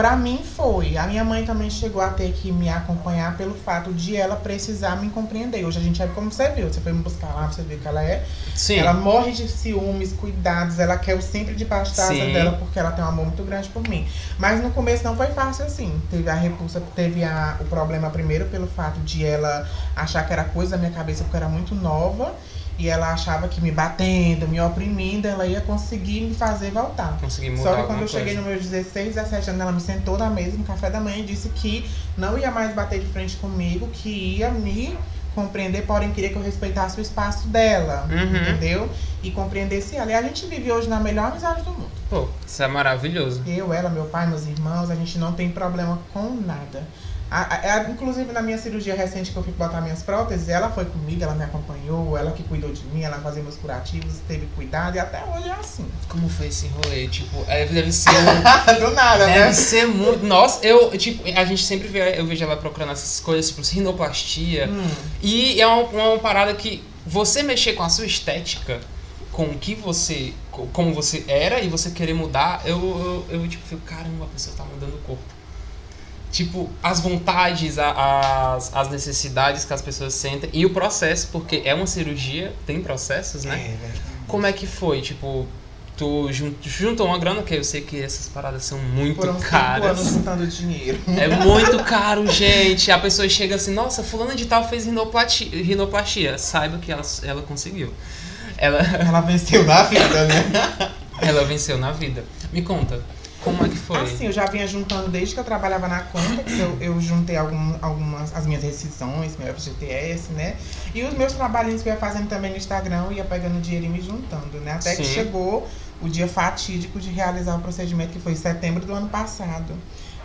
Pra mim foi. A minha mãe também chegou a ter que me acompanhar pelo fato de ela precisar me compreender. Hoje a gente é como você viu. Você foi me buscar lá, você viu que ela é. Sim. Ela morre de ciúmes, cuidados, ela quer o sempre debaixo da asa dela porque ela tem um amor muito grande por mim. Mas no começo não foi fácil assim. Teve a repulsa, teve a, o problema primeiro pelo fato de ela achar que era coisa da minha cabeça porque eu era muito nova. E ela achava que me batendo, me oprimindo, ela ia conseguir me fazer voltar. Consegui mudar Só que quando eu cheguei coisa. no meus 16, 17 anos, ela me sentou na mesa no café da manhã e disse que não ia mais bater de frente comigo, que ia me compreender, porém queria que eu respeitasse o espaço dela, Uhum. entendeu? E compreendesse ela. E a gente vive hoje na melhor amizade do mundo. Pô, isso é maravilhoso. Eu, ela, meu pai, meus irmãos, a gente não tem problema com nada. A- a- a- inclusive na minha cirurgia recente que eu fui botar minhas próteses, ela foi comigo, ela me acompanhou, ela que cuidou de mim, ela fazia meus curativos, teve cuidado e até hoje é assim. Como foi esse rolê? Tipo, é, deve ser um, [LAUGHS] do nada, né? Deve ser muito. Nossa, eu, tipo, a gente sempre vê, eu vejo ela procurando essas coisas, tipo, rinoplastia. Hum. E é uma, uma parada que você mexer com a sua estética, com o que você. co- como você era e você querer mudar, eu, eu, eu, tipo, fico, caramba, a pessoa tá mudando o corpo. Tipo, as vontades, as, as necessidades que as pessoas sentem e o processo, porque é uma cirurgia, tem processos, né? É. Como é que foi? Tipo, tu jun- juntou uma grana, que eu sei que essas paradas são muito Foram caras. anos juntando dinheiro. É muito caro, gente. A pessoa chega assim, nossa, fulana de tal fez rinoplastia. rinoplastia. Saiba que ela, ela conseguiu. Ela, Ela venceu na vida, né? [LAUGHS] ela venceu na vida. Me conta, como é que foi? Assim, eu já vinha juntando desde que eu trabalhava na conta, que eu, eu juntei algum, algumas, as minhas rescisões, meu FGTS, né? E os meus trabalhinhos que eu ia fazendo também no Instagram, eu ia pegando dinheiro e me juntando, né? Até que Sim. chegou o dia fatídico de realizar o procedimento, que foi em setembro do ano passado.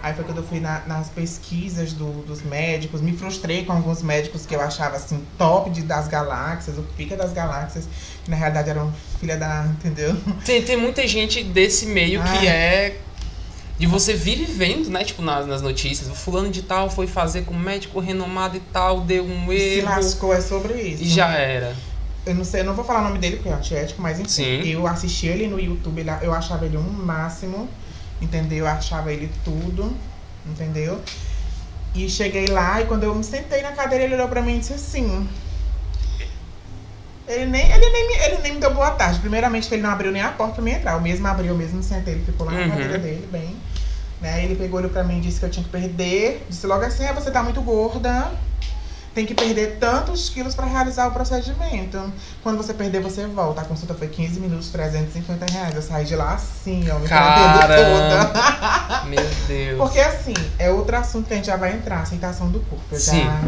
Aí foi quando eu fui na- nas pesquisas do- dos médicos, me frustrei com alguns médicos que eu achava assim, top de, das galáxias, o pica das galáxias, que na realidade eram filha da. entendeu? Tem, tem muita gente desse meio que Ai. é. De você vir vendo, né? Tipo, nas, nas notícias. O fulano de tal foi fazer com um médico renomado e tal, deu um Se erro. lascou, é sobre isso. E já era. Eu não sei, eu não vou falar o nome dele porque é antiético, mas enfim. Sim. Eu assisti ele no YouTube, ele- eu achava ele um máximo, entendeu? Eu achava ele tudo, entendeu? E cheguei lá e quando eu me sentei na cadeira, ele olhou pra mim e disse assim. Ele nem, ele, nem, me- ele nem me deu boa tarde. Primeiramente, ele não abriu nem a porta pra mim entrar. Eu mesmo abri, eu mesmo me sentei, ele ficou lá na Uhum. cadeira dele, bem. Né? Ele pegou, olhou pra mim e disse que eu tinha que perder. Disse logo assim: ah, você tá muito gorda. Tem que perder tantos quilos pra realizar o procedimento. Quando você perder, você volta. A consulta foi 15 minutos, 350 reais. Eu saí de lá assim, ó, me tremendo toda. [LAUGHS] Meu Deus. Porque assim, é outro assunto que a gente já vai entrar, aceitação do corpo. Eu Sim. já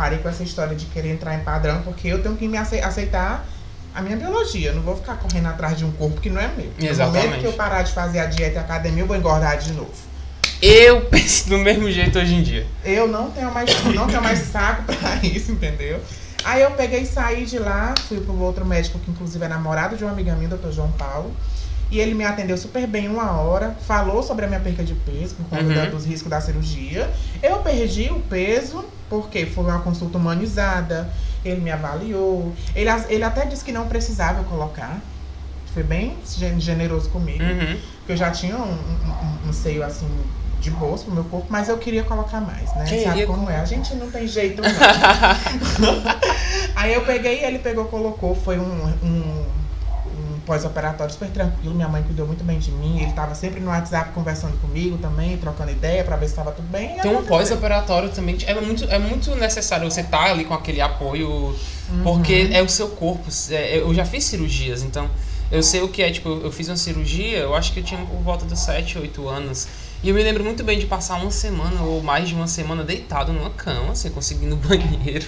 parei com essa história de querer entrar em padrão, porque eu tenho que me ace- aceitar a minha biologia. Eu não vou ficar correndo atrás de um corpo que não é meu. No Exatamente. momento que eu parar de fazer a dieta e a academia, eu vou engordar de novo. Eu penso do mesmo jeito hoje em dia. Eu não tenho mais, não tenho mais saco pra isso, entendeu? Aí eu peguei e saí de lá, fui pro outro médico, que inclusive é namorado de uma amiga minha, doutor João Paulo. E ele me atendeu super bem uma hora, falou sobre a minha perca de peso, por conta Uhum. dos riscos da cirurgia. Eu perdi o peso, porque foi uma consulta humanizada. Ele me avaliou. Ele, ele até disse que não precisava eu colocar. Foi bem gen- generoso comigo. Uhum. Porque eu já tinha um, um- um- um seio assim de bolso pro meu corpo, mas eu queria colocar mais, né? Queria Sabe como é? A gente não tem jeito, não. [LAUGHS] Aí eu peguei, ele pegou, colocou, foi um, um pós-operatório super tranquilo. Minha mãe cuidou muito bem de mim. Ele tava sempre no WhatsApp conversando comigo também, trocando ideia pra ver se tava tudo bem. E Tem um aconteceu. pós-operatório também. É muito, é muito necessário você estar ali com aquele apoio, Uhum. porque é o seu corpo. É, eu já fiz cirurgias, então eu sei o que é. Tipo, eu fiz uma cirurgia, eu acho que eu tinha por volta dos 7, 8 anos. E eu me lembro muito bem de passar uma semana ou mais de uma semana deitado numa cama, sem conseguir ir no [LAUGHS] banheiro.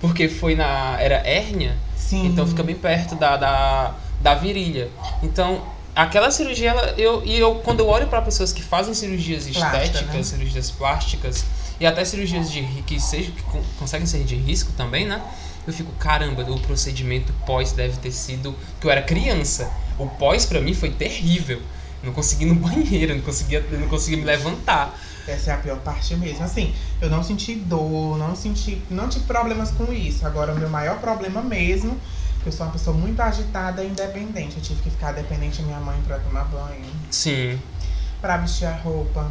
Porque foi na. Era hérnia. Sim. Então fica bem perto da, da, da virilha. Então, aquela cirurgia, ela, eu, e eu, quando eu olho para pessoas que fazem cirurgias Plástica, estéticas, né? cirurgias plásticas e até cirurgias de que, seja, que con- conseguem ser de risco também, né? Eu fico, caramba, o procedimento pós deve ter sido. que eu era criança. O pós pra mim foi terrível. Não consegui ir no [LAUGHS] banheiro, não conseguia, não conseguia me levantar. Essa é a pior parte mesmo. Assim, eu não senti dor, não senti. Não tive problemas com isso. Agora, o meu maior problema mesmo, que eu sou uma pessoa muito agitada e independente. Eu tive que ficar dependente da minha mãe pra tomar banho, Sim. pra vestir a roupa.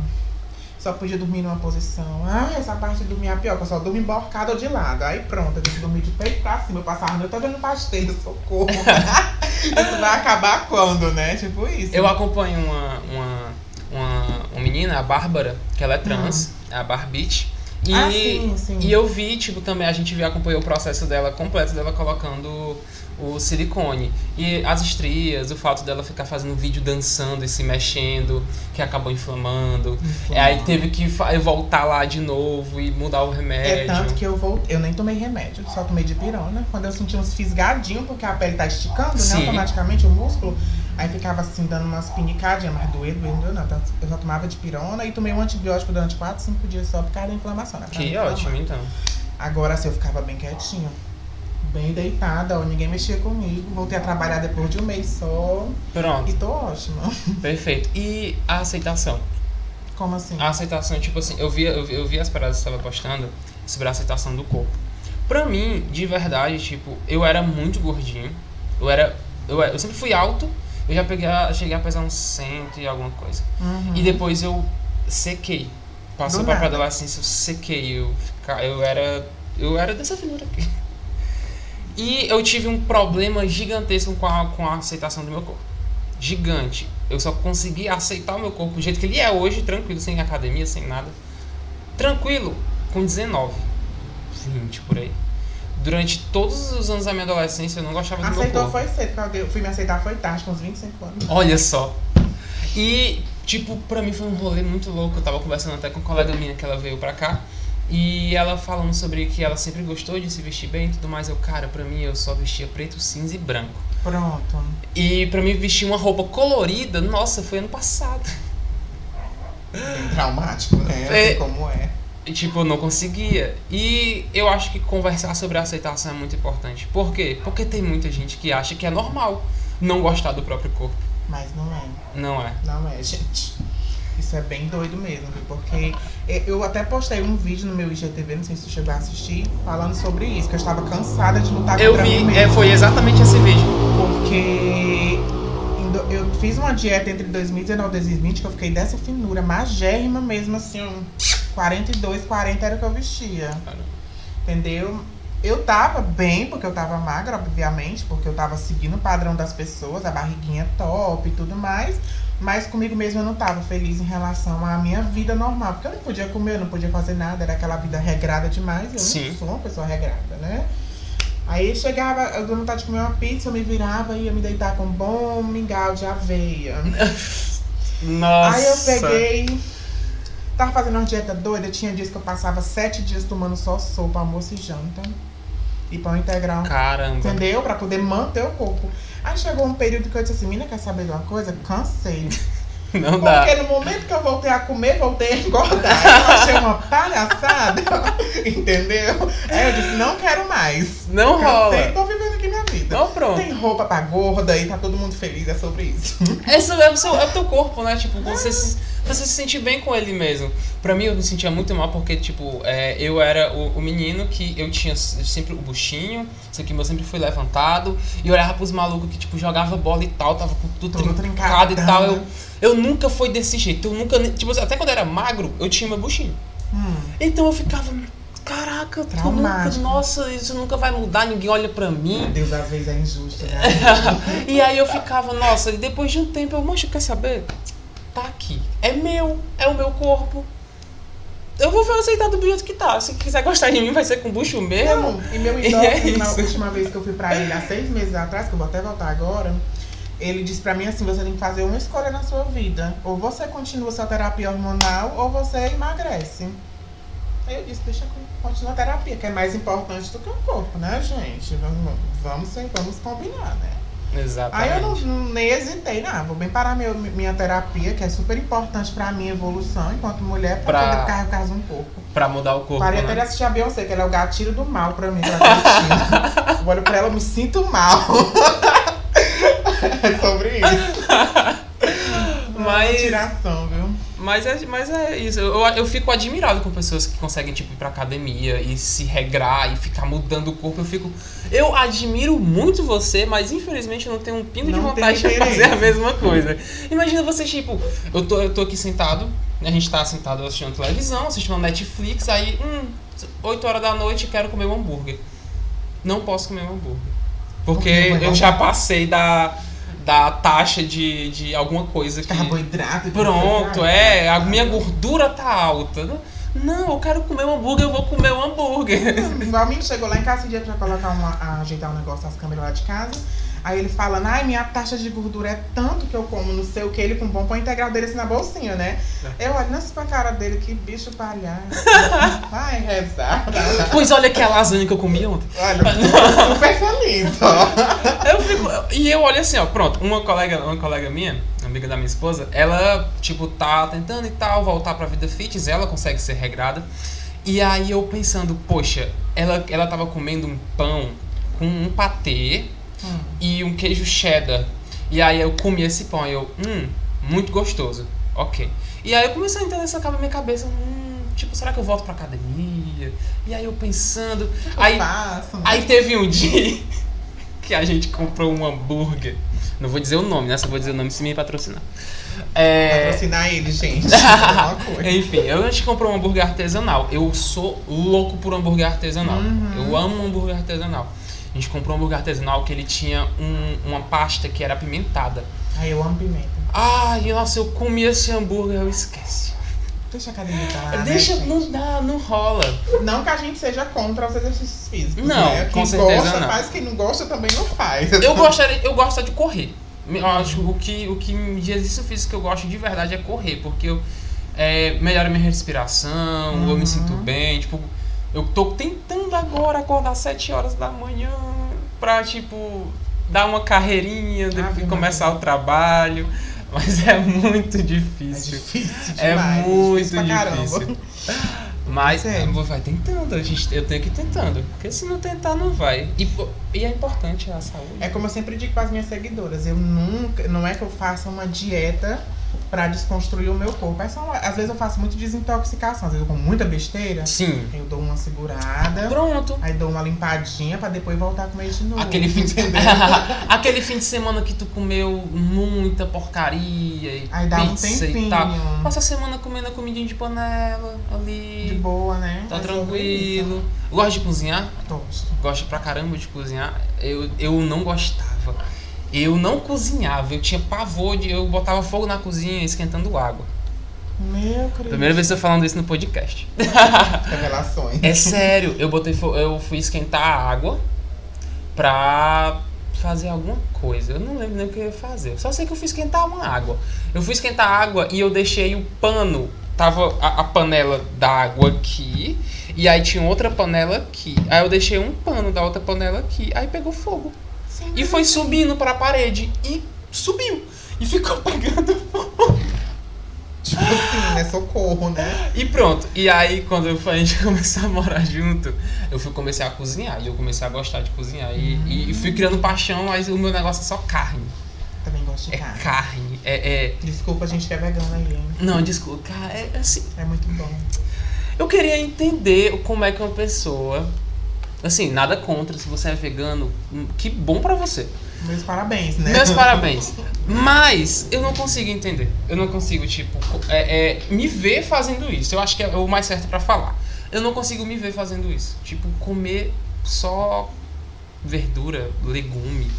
Só podia dormir numa posição. Ah, essa parte de dormir é a pior, que eu só durmo emborcada ou de lado. Aí pronto, eu tive que dormir de peito pra cima. Eu passava a noite toda vendo pasteiro, socorro. [LAUGHS] isso vai acabar quando, né? Tipo isso. Eu acompanho uma, uma, uma, uma menina, a Bárbara, que ela é trans, é a Barbite. E. Ah, sim, sim. e eu vi, tipo, também a gente viu, acompanhou o processo dela completo, dela colocando o silicone. E as estrias, o fato dela ficar fazendo vídeo dançando e se mexendo, que acabou inflamando. Enfim. Aí teve que voltar lá de novo e mudar o É remédio. tanto que eu voltei, eu nem tomei remédio, só tomei de pirona. Quando eu senti uns fisgadinhos, porque a pele tá esticando, Sim. né? Automaticamente o músculo. Aí ficava assim, dando umas pinicadinhas, mas doer, não. Eu só tomava de pirona e tomei um antibiótico durante 4, 5 dias só por causa da inflamação, né? Que ótimo, então. Agora assim, eu ficava bem quietinha. Bem deitada, ó, ninguém mexia comigo. Voltei a trabalhar depois de um mês só. Pronto, E tô ótima. [LAUGHS] perfeito. E a aceitação? Como assim? A aceitação, tipo assim, eu vi, eu vi, eu as paradas que você tava postando sobre a aceitação do corpo. Pra mim, de verdade, tipo, eu era muito gordinho. Eu era. Eu, eu sempre fui alto. Eu já peguei, a- cheguei a pesar uns 100 e alguma coisa. Uhum. E depois eu sequei. Passou nada. adolescência, eu sequei. Eu, fica, eu era. Eu era dessa finura aqui. E eu tive um problema gigantesco com a, com a aceitação do meu corpo. Gigante. Eu só consegui aceitar o meu corpo do jeito que ele é hoje, tranquilo, sem academia, sem nada. Tranquilo, com 19, 20 por aí. Durante todos os anos da minha adolescência eu não gostava do meu Aceitou corpo. foi cedo, porque eu fui me aceitar foi tarde, com uns 25 anos. Olha só. E, tipo, pra mim foi um rolê muito louco. Eu tava conversando até com uma colega minha que ela veio pra cá. E ela falando sobre que ela sempre gostou de se vestir bem e tudo mais. Eu, cara, pra mim eu só vestia preto, cinza e branco. Pronto. E pra mim vestir uma roupa colorida, nossa, foi ano passado. Bem traumático, né? É. como é. E, tipo, eu não conseguia. E eu acho que conversar sobre aceitação é muito importante. Por quê? Porque tem muita gente que acha que é normal não gostar do próprio corpo. Mas não é. Não é. Não é, gente. Isso é bem doido mesmo, viu? Porque eu até postei um vídeo no meu IGTV, não sei se tu chegou a assistir, falando sobre isso, que eu estava cansada de lutar Eu contra mim vi, mesma. é, foi exatamente esse vídeo. Porque eu fiz uma dieta entre 2019 e 2020 que eu fiquei dessa finura, magérrima mesmo, assim, um 42, 40 era o que eu vestia. Entendeu? Eu tava bem, porque eu tava magra, obviamente, porque eu tava seguindo o padrão das pessoas, a barriguinha top e tudo mais. Mas comigo mesma eu não tava feliz em relação à minha vida normal. Porque eu não podia comer, eu não podia fazer nada, era aquela vida regrada demais. Eu Sim. não sou uma pessoa regrada, né? Aí chegava, eu dou vontade de comer uma pizza, eu me virava e ia me deitar com um bom mingau de aveia. Nossa. Aí eu peguei. Tava fazendo uma dieta doida, tinha dias que eu passava sete dias tomando só sopa, almoço e janta. E pão integral. Caramba. Entendeu? Pra poder manter o corpo. Aí chegou um período que eu disse assim, mina, quer saber de uma coisa? Cansei. Não dá. Porque no momento que eu voltei a comer, voltei a engordar. Eu achei uma palhaçada. [LAUGHS] Entendeu? Aí eu disse, não quero mais. Não Cansei, rola. tô vivendo aqui minha vida. Não, pronto. Tem roupa pra gorda e tá todo mundo feliz, é sobre isso. Esse é o, seu, é o teu corpo, né? Tipo, você se, você se sentir bem com ele mesmo. Pra mim, eu me sentia muito mal porque, tipo, é, eu era o, o menino que eu tinha sempre o buchinho, isso aqui eu sempre fui levantado, e eu olhava pros malucos que, tipo, jogava bola e tal, tava com tudo, Tudo trincado e trincadão, tal. né? Eu, eu nunca fui desse jeito. Eu nunca, tipo, até quando eu era magro, eu tinha meu buchinho. Hum. Então eu ficava, caraca, nunca, nossa, isso nunca vai mudar, ninguém olha pra mim. Deus às vezes é injusto, né? [LAUGHS] E aí eu ficava, nossa, e depois de um tempo eu, mancho, quer saber? Tá aqui. É meu, é o meu corpo. Eu vou aceitar do jeito que tá. Se quiser gostar de mim, vai ser com bucho mesmo. Não, e meu E [LAUGHS] é endócrino, na última vez que eu fui pra ele, há seis meses atrás, que eu vou até voltar agora, ele disse pra mim assim, você tem que fazer uma escolha na sua vida. Ou você continua sua terapia hormonal, ou você emagrece. Aí eu disse, deixa continuar a terapia, que é mais importante do que o corpo, né, gente? Vamos, vamos, vamos combinar, né? Exatamente. Aí eu não, nem hesitei, não, vou bem parar meu, minha terapia, que é super importante pra minha evolução enquanto mulher, pra, Pra- poder carregar um corpo. Pra mudar o corpo, Parei até de né? assistir a Beyoncé, que ela é o gatilho do mal pra mim, Cristina. [LAUGHS] Eu olho pra ela, eu me sinto mal. [LAUGHS] é [LAUGHS] sobre isso. [LAUGHS] Mas- Tiração, viu? Mas é, mas é isso. Eu, eu fico admirado com pessoas que conseguem, tipo, ir pra academia e se regrar e ficar mudando o corpo. Eu fico. Eu admiro muito você, mas infelizmente eu não tenho um pingo de Não vontade tem de fazer a mesma coisa. Imagina você, tipo, eu tô, eu tô aqui sentado, a gente tá sentado assistindo televisão, assistindo Netflix, aí, hum, 8 horas da noite quero comer um hambúrguer. Não posso comer um hambúrguer. Porque eu já passei da, da taxa de, de alguma coisa que. Carboidrato. Pronto, é, a minha gordura tá alta. Não, eu quero comer um hambúrguer, eu vou comer um hambúrguer. O menino chegou lá em casa esse dia pra colocar uma, ajeitar um negócio das câmeras lá de casa. Aí ele falando, ai, minha taxa de gordura é tanto que eu como não sei o que, ele com pão põe integral dele assim na bolsinha, né? Eu olho nessa pra cara dele, que bicho palhaço. [LAUGHS] Vai rezar. Pois olha que a lasanha que eu comi ontem. Olha, super feliz, ó. Eu fico, e eu olho assim, ó, pronto, uma colega, uma colega minha, amiga da minha esposa, ela, tipo, tá tentando e tal, voltar pra vida fitness, ela consegue ser regrada. E aí eu pensando, poxa, ela, ela tava comendo um pão com um patê Hum. e um queijo cheddar. E aí eu comi esse pão e eu, hum, muito gostoso. Ok. E aí eu comecei a entrar nessa na minha cabeça, hum, tipo, será que eu volto pra academia? E aí eu pensando. Aí, Faço, aí teve um dia [LAUGHS] que a gente comprou um hambúrguer. Não vou dizer o nome, né? Só vou dizer o nome se me patrocinar. É. Patrocinar ele, gente. [LAUGHS] Enfim, eu- a gente comprou um hambúrguer artesanal. Eu sou louco por hambúrguer artesanal. Uhum. Eu amo hambúrguer artesanal. A gente comprou um hambúrguer artesanal que ele tinha um- uma pasta que era apimentada. Aí eu amo pimenta. Ai, nossa, eu comi esse hambúrguer, eu esqueci. Deixa a academia pra lá, Deixa, né, não dá, não rola. Não que a gente seja contra os exercícios físicos. Não, né? com Quem certeza gosta não. faz, quem não gosta também não faz. Eu gostaria, eu gosto de correr. Eu acho o que o que de exercício físico que eu gosto de verdade é correr, porque eu é, melhora minha respiração, eu Uhum. me sinto bem, tipo, eu tô tentando agora acordar às 7 horas da manhã pra tipo dar uma carreirinha, depois Ave começar o trabalho, [LAUGHS] mas é muito É difícil. difícil É demais. muito difícil pra caramba. difícil. Mas Sério. vai tentando, a gente, eu tenho que ir tentando. Porque se não tentar, não vai. E, e é importante a saúde. É como eu sempre digo para as minhas seguidoras, eu nunca, não é que eu faça uma dieta pra desconstruir o meu corpo. Uma- às vezes eu faço muito desintoxicação, às vezes eu como muita besteira, Sim. eu dou uma segurada, Pronto. aí dou uma limpadinha pra depois voltar a comer de novo. Aquele fim, de... [LAUGHS] Aquele fim de semana que tu comeu muita porcaria e Aí dá um pizza e tempinho. tal. Passa a semana comendo a comidinha de panela ali. De boa, né? Tá Mas tranquilo. Gosta de cozinhar? Gosto. Gosto pra caramba de cozinhar. Eu, eu não gostava. Eu não cozinhava. Eu tinha pavor de. Eu botava fogo na cozinha esquentando água. Meu querido. Primeira vez que eu tô falando isso no podcast. [LAUGHS] Revelações. É sério, eu botei eu fui esquentar a água pra fazer alguma coisa. Eu não lembro nem o que eu ia fazer. Só sei que eu fui esquentar uma água. Eu fui esquentar a água e eu deixei o pano. Tava a, a panela da água aqui. E aí tinha outra panela aqui. Aí eu deixei um pano da outra panela aqui. Aí pegou fogo. E foi subindo pra parede. E subiu. E ficou [LAUGHS] pegando fogo. Tipo assim, né? Socorro, né? E pronto. E aí, quando eu- a gente [LAUGHS] começou a morar junto, eu fui comecei a cozinhar. E eu comecei a gostar de cozinhar. E, e fui criando paixão, mas o meu negócio é só carne. Também gosto de É carne. carne. É. é- Desculpa, a gente que é vegana aí, hein? Não, desculpa, é assim. É muito bom. Eu queria entender como é que uma pessoa. Assim, nada contra, se você é vegano, hum, que bom pra você. Meus parabéns, né? Meus parabéns. [LAUGHS] Mas eu não consigo entender. Eu não consigo, tipo, é, é, me ver fazendo isso. Eu acho que é o mais certo pra falar. Eu não consigo me ver fazendo isso. Tipo, comer só verdura, legume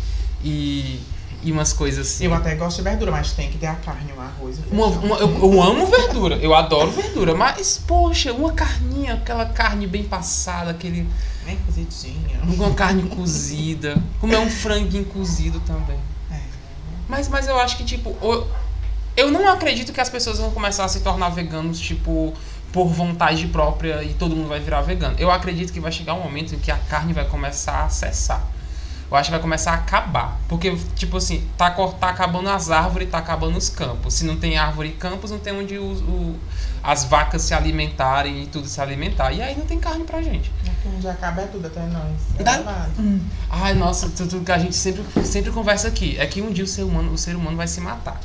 e, e umas coisas assim. Eu até gosto de verdura, mas tem que ter a carne, o arroz, o Uma- uma- eu, eu amo verdura, eu adoro verdura, mas, poxa, uma carninha, aquela carne bem passada, aquele. Bem cozidinha. Uma carne cozida. Comer um franguinho cozido também. É. Mas, mas eu acho que, tipo, o- eu não acredito que as pessoas vão começar a se tornar veganos, tipo, por vontade própria e todo mundo vai virar vegano. Eu acredito que vai chegar um momento em que a carne vai começar a cessar. Eu acho que vai começar a acabar. Porque, tipo assim, tá, tá acabando as árvores, tá acabando os campos. Se não tem árvore e campos, não tem onde os- o- as vacas se alimentarem e tudo se alimentar. E aí não tem carne pra gente. Um dia acaba é tudo até nós. É Dá- babado. Ai, nossa, tudo que a gente sempre, sempre conversa aqui é que um dia o ser humano, o ser humano vai se matar.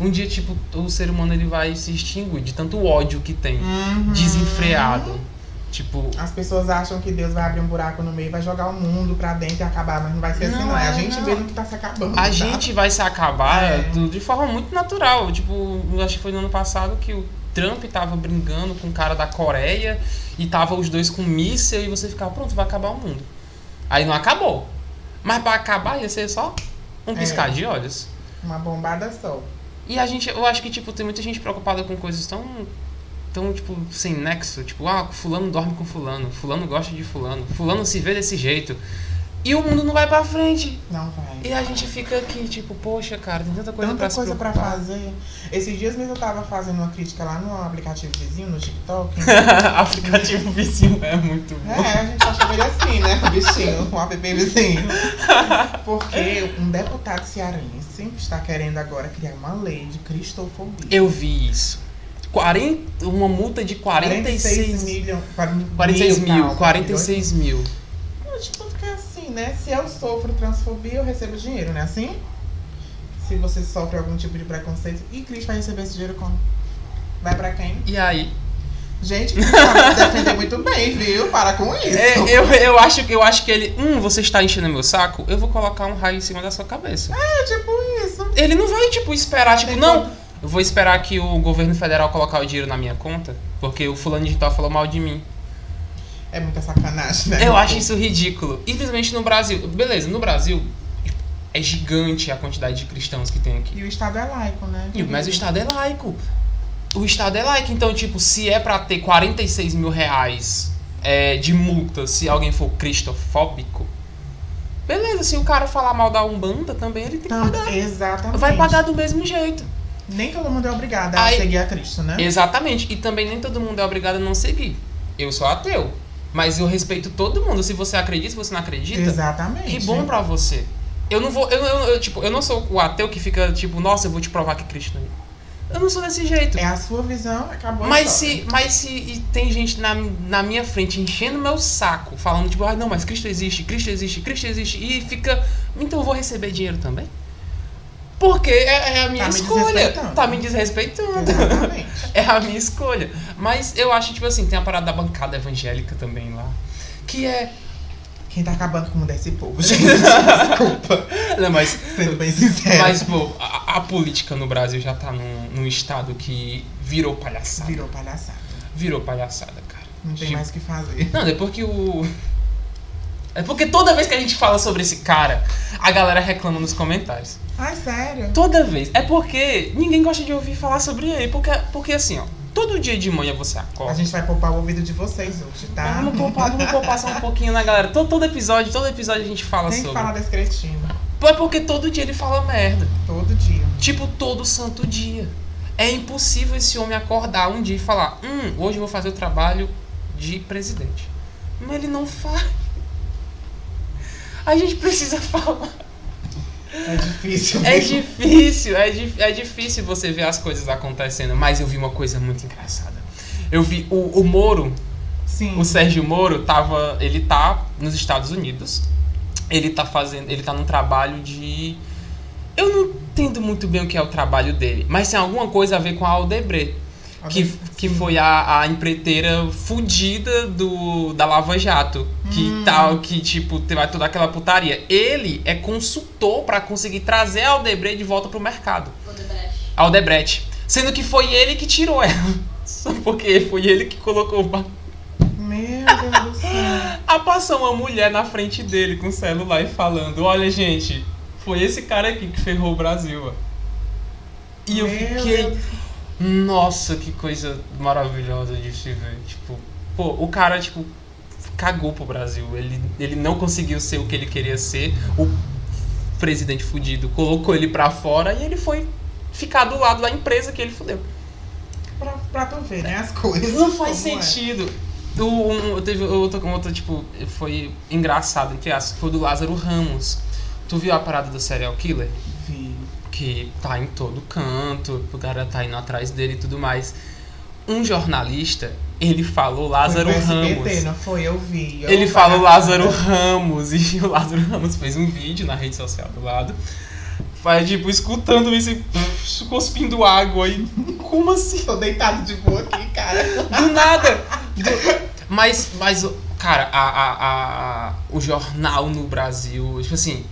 Um dia, tipo, o ser humano ele vai se extinguir de tanto ódio que tem, Uhum. desenfreado. Tipo, As pessoas acham que Deus vai abrir um buraco no meio e vai jogar o mundo pra dentro e acabar, mas não vai ser assim, Não, não. É a é, gente não. mesmo que tá se acabando. a tá? gente vai se acabar É. do- de forma muito natural. Tipo, eu acho que foi no ano passado que o Trump tava brincando com o cara da Coreia e tava os dois com míssil e você ficava, pronto, vai acabar o mundo. Aí não acabou. Mas pra acabar ia ser só um É. piscar de olhos. Uma bombada só. E a gente, eu acho que, tipo, tem muita gente preocupada com coisas tão, tão, tipo, sem nexo. Tipo, ah, fulano dorme com fulano, fulano gosta de fulano, fulano se vê desse jeito. E o mundo não vai pra frente. Não vai. E a gente fica aqui, tipo, poxa, cara, tem tanta coisa Tanta pra coisa pra fazer. Esses dias mesmo eu tava fazendo uma crítica lá no aplicativo vizinho, no TikTok. [LAUGHS] Aplicativo vizinho é muito bom. É, a gente só chama ele assim, né? O [LAUGHS] bichinho, um app vizinho. [LAUGHS] Porque um deputado cearense está querendo agora criar uma lei de cristofobia. Eu vi isso. 40, uma multa de 46, milhões. 46 mil, 46 mil. Eu, tipo, fica assim, né? Se eu sofro transfobia, eu recebo dinheiro, né? Assim? Se você sofre algum tipo de preconceito. E Cris vai receber esse dinheiro como? Vai pra quem? E aí? Gente, sabe defender muito bem, viu? Para com isso. É, eu, eu, acho, eu acho que ele. Hum, você está enchendo meu saco? Eu vou colocar um raio em cima da sua cabeça. É tipo isso. Ele não vai, tipo, esperar, tipo, Tem não. como- Eu vou esperar que o governo federal colocar o dinheiro na minha conta, porque o fulano de tal falou mal de mim. É muita sacanagem, né? Eu acho isso ridículo. E principalmente no Brasil. Beleza, no Brasil é gigante a quantidade de cristãos que tem aqui. E o Estado é laico, né? E- Mas o Estado é laico. O Estado é laico. Então, tipo, se é pra ter 46 mil reais é, de multa se alguém for cristofóbico, beleza. Se o cara falar mal da Umbanda também, ele tem que pagar. Exatamente. Vai pagar do mesmo jeito. Nem todo mundo é obrigado a Aí- seguir a Cristo, né? Exatamente. E também nem todo mundo é obrigado a não seguir. Eu sou ateu. Mas eu respeito todo mundo. Se você acredita, se você não acredita, Exatamente. que bom pra você. Eu não vou. Eu, eu, eu, tipo, eu não sou o ateu que fica, tipo, nossa, eu vou te provar que Cristo não é. Eu não sou desse jeito. É a sua visão, acabou Mas se, mas se e tem gente na, na minha frente enchendo meu saco, falando tipo, ah, não, mas Cristo existe, Cristo existe, Cristo existe, e fica, então eu vou receber dinheiro também? Porque é, é a minha Tá me escolha. desrespeitando. Tá me desrespeitando. Exatamente. [LAUGHS] É a minha escolha. Mas eu acho, tipo assim, tem a parada da bancada evangélica também lá. Que é. Quem tá acabando com o mundo é esse povo, [LAUGHS] gente. Desculpa. Não, mas Sendo bem sincero. Mas, pô, a, a política no Brasil já tá num, num estado que virou palhaçada. Virou palhaçada. Virou palhaçada, cara. Não tem Tipo, mais o que fazer. Não, depois que o. É porque toda vez que a gente fala sobre esse cara, a galera reclama nos comentários. Ai, sério? Toda vez. É porque ninguém gosta de ouvir falar sobre ele. Porque, porque assim, ó, todo dia de manhã você A acorda. gente vai poupar o ouvido de vocês hoje, tá? Vamos poupar, vamos poupar só um pouquinho na galera. Todo, todo episódio, todo episódio a gente fala Tem que sobre. falar desse cretino. É porque todo dia ele fala merda. Todo dia. Tipo, todo santo dia. É impossível esse homem acordar um dia e falar: Hum, hoje eu vou fazer o trabalho de presidente. Mas ele não faz. A gente precisa [LAUGHS] falar. É difícil. É viu? difícil, é, di é difícil você ver as coisas acontecendo. Mas eu vi uma coisa muito engraçada. Eu vi o, o Moro, Sim. o Sérgio Moro, tava. Ele tá nos Estados Unidos. Ele tá fazendo. Ele tá num trabalho de. Eu não entendo muito bem o que é o trabalho dele, mas tem alguma coisa a ver com a Aldebrecht. Que, que foi a, a empreiteira fudida do, da Lava Jato. Que Hum. tal, que tipo, teve toda aquela putaria. Ele é consultor pra conseguir trazer a Aldebrecht de volta pro mercado. Odebrecht. A Aldebrecht. Sendo que foi ele que tirou ela. [LAUGHS] Só porque foi ele que colocou. ba- Meu Deus do céu. [LAUGHS] A passou uma mulher na frente dele com o celular e falando: Olha, gente, foi esse cara aqui que ferrou o Brasil. ó." E eu Meu fiquei. Deus. Nossa, que coisa maravilhosa de se ver. Tipo, pô, o cara, tipo, cagou pro Brasil. Ele, ele não conseguiu ser o que ele queria ser. O presidente fudido colocou ele pra fora e ele foi ficar do lado da empresa que ele fudeu. Pra, pra tu ver, né? As coisas. Não faz é. sentido. O, um, teve outro, outro, tipo, foi engraçado, entre aspas, foi do Lázaro Ramos. Tu viu a parada do serial killer? Que tá em todo canto, o cara tá indo atrás dele e tudo mais. Um jornalista, ele falou Lázaro SBT, Ramos. não foi? Eu vi. Eu Ele falou Lázaro Ramos [LAUGHS] e o Lázaro Ramos fez um vídeo na rede social do lado. Faz tipo, escutando isso e cuspindo água e. [LAUGHS] Como assim? Tô deitado de boa aqui, cara. Do nada! Do- Mas, mas, cara, a, a, a- o jornal no Brasil, tipo assim,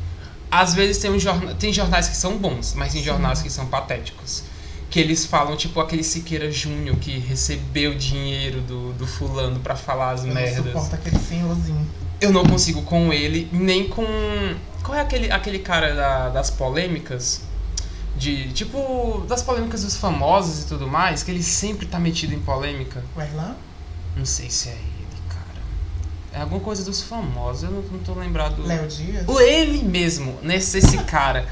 às vezes tem, um jorna, tem jornais que são bons, mas tem Sim. jornais que são patéticos. Que eles falam, tipo, aquele Siqueira Júnior que recebeu dinheiro do, do fulano pra falar as Eu não merdas. suporto aquele senhorzinho. Eu não consigo com ele, nem com. Qual é aquele, aquele cara da- das polêmicas? De. Tipo, das polêmicas dos famosos e tudo mais, que ele sempre tá metido em polêmica. O Erlan? Não sei se é. É alguma coisa dos famosos, eu não, não tô lembrado. Léo Dias? O ele mesmo, nesse esse cara.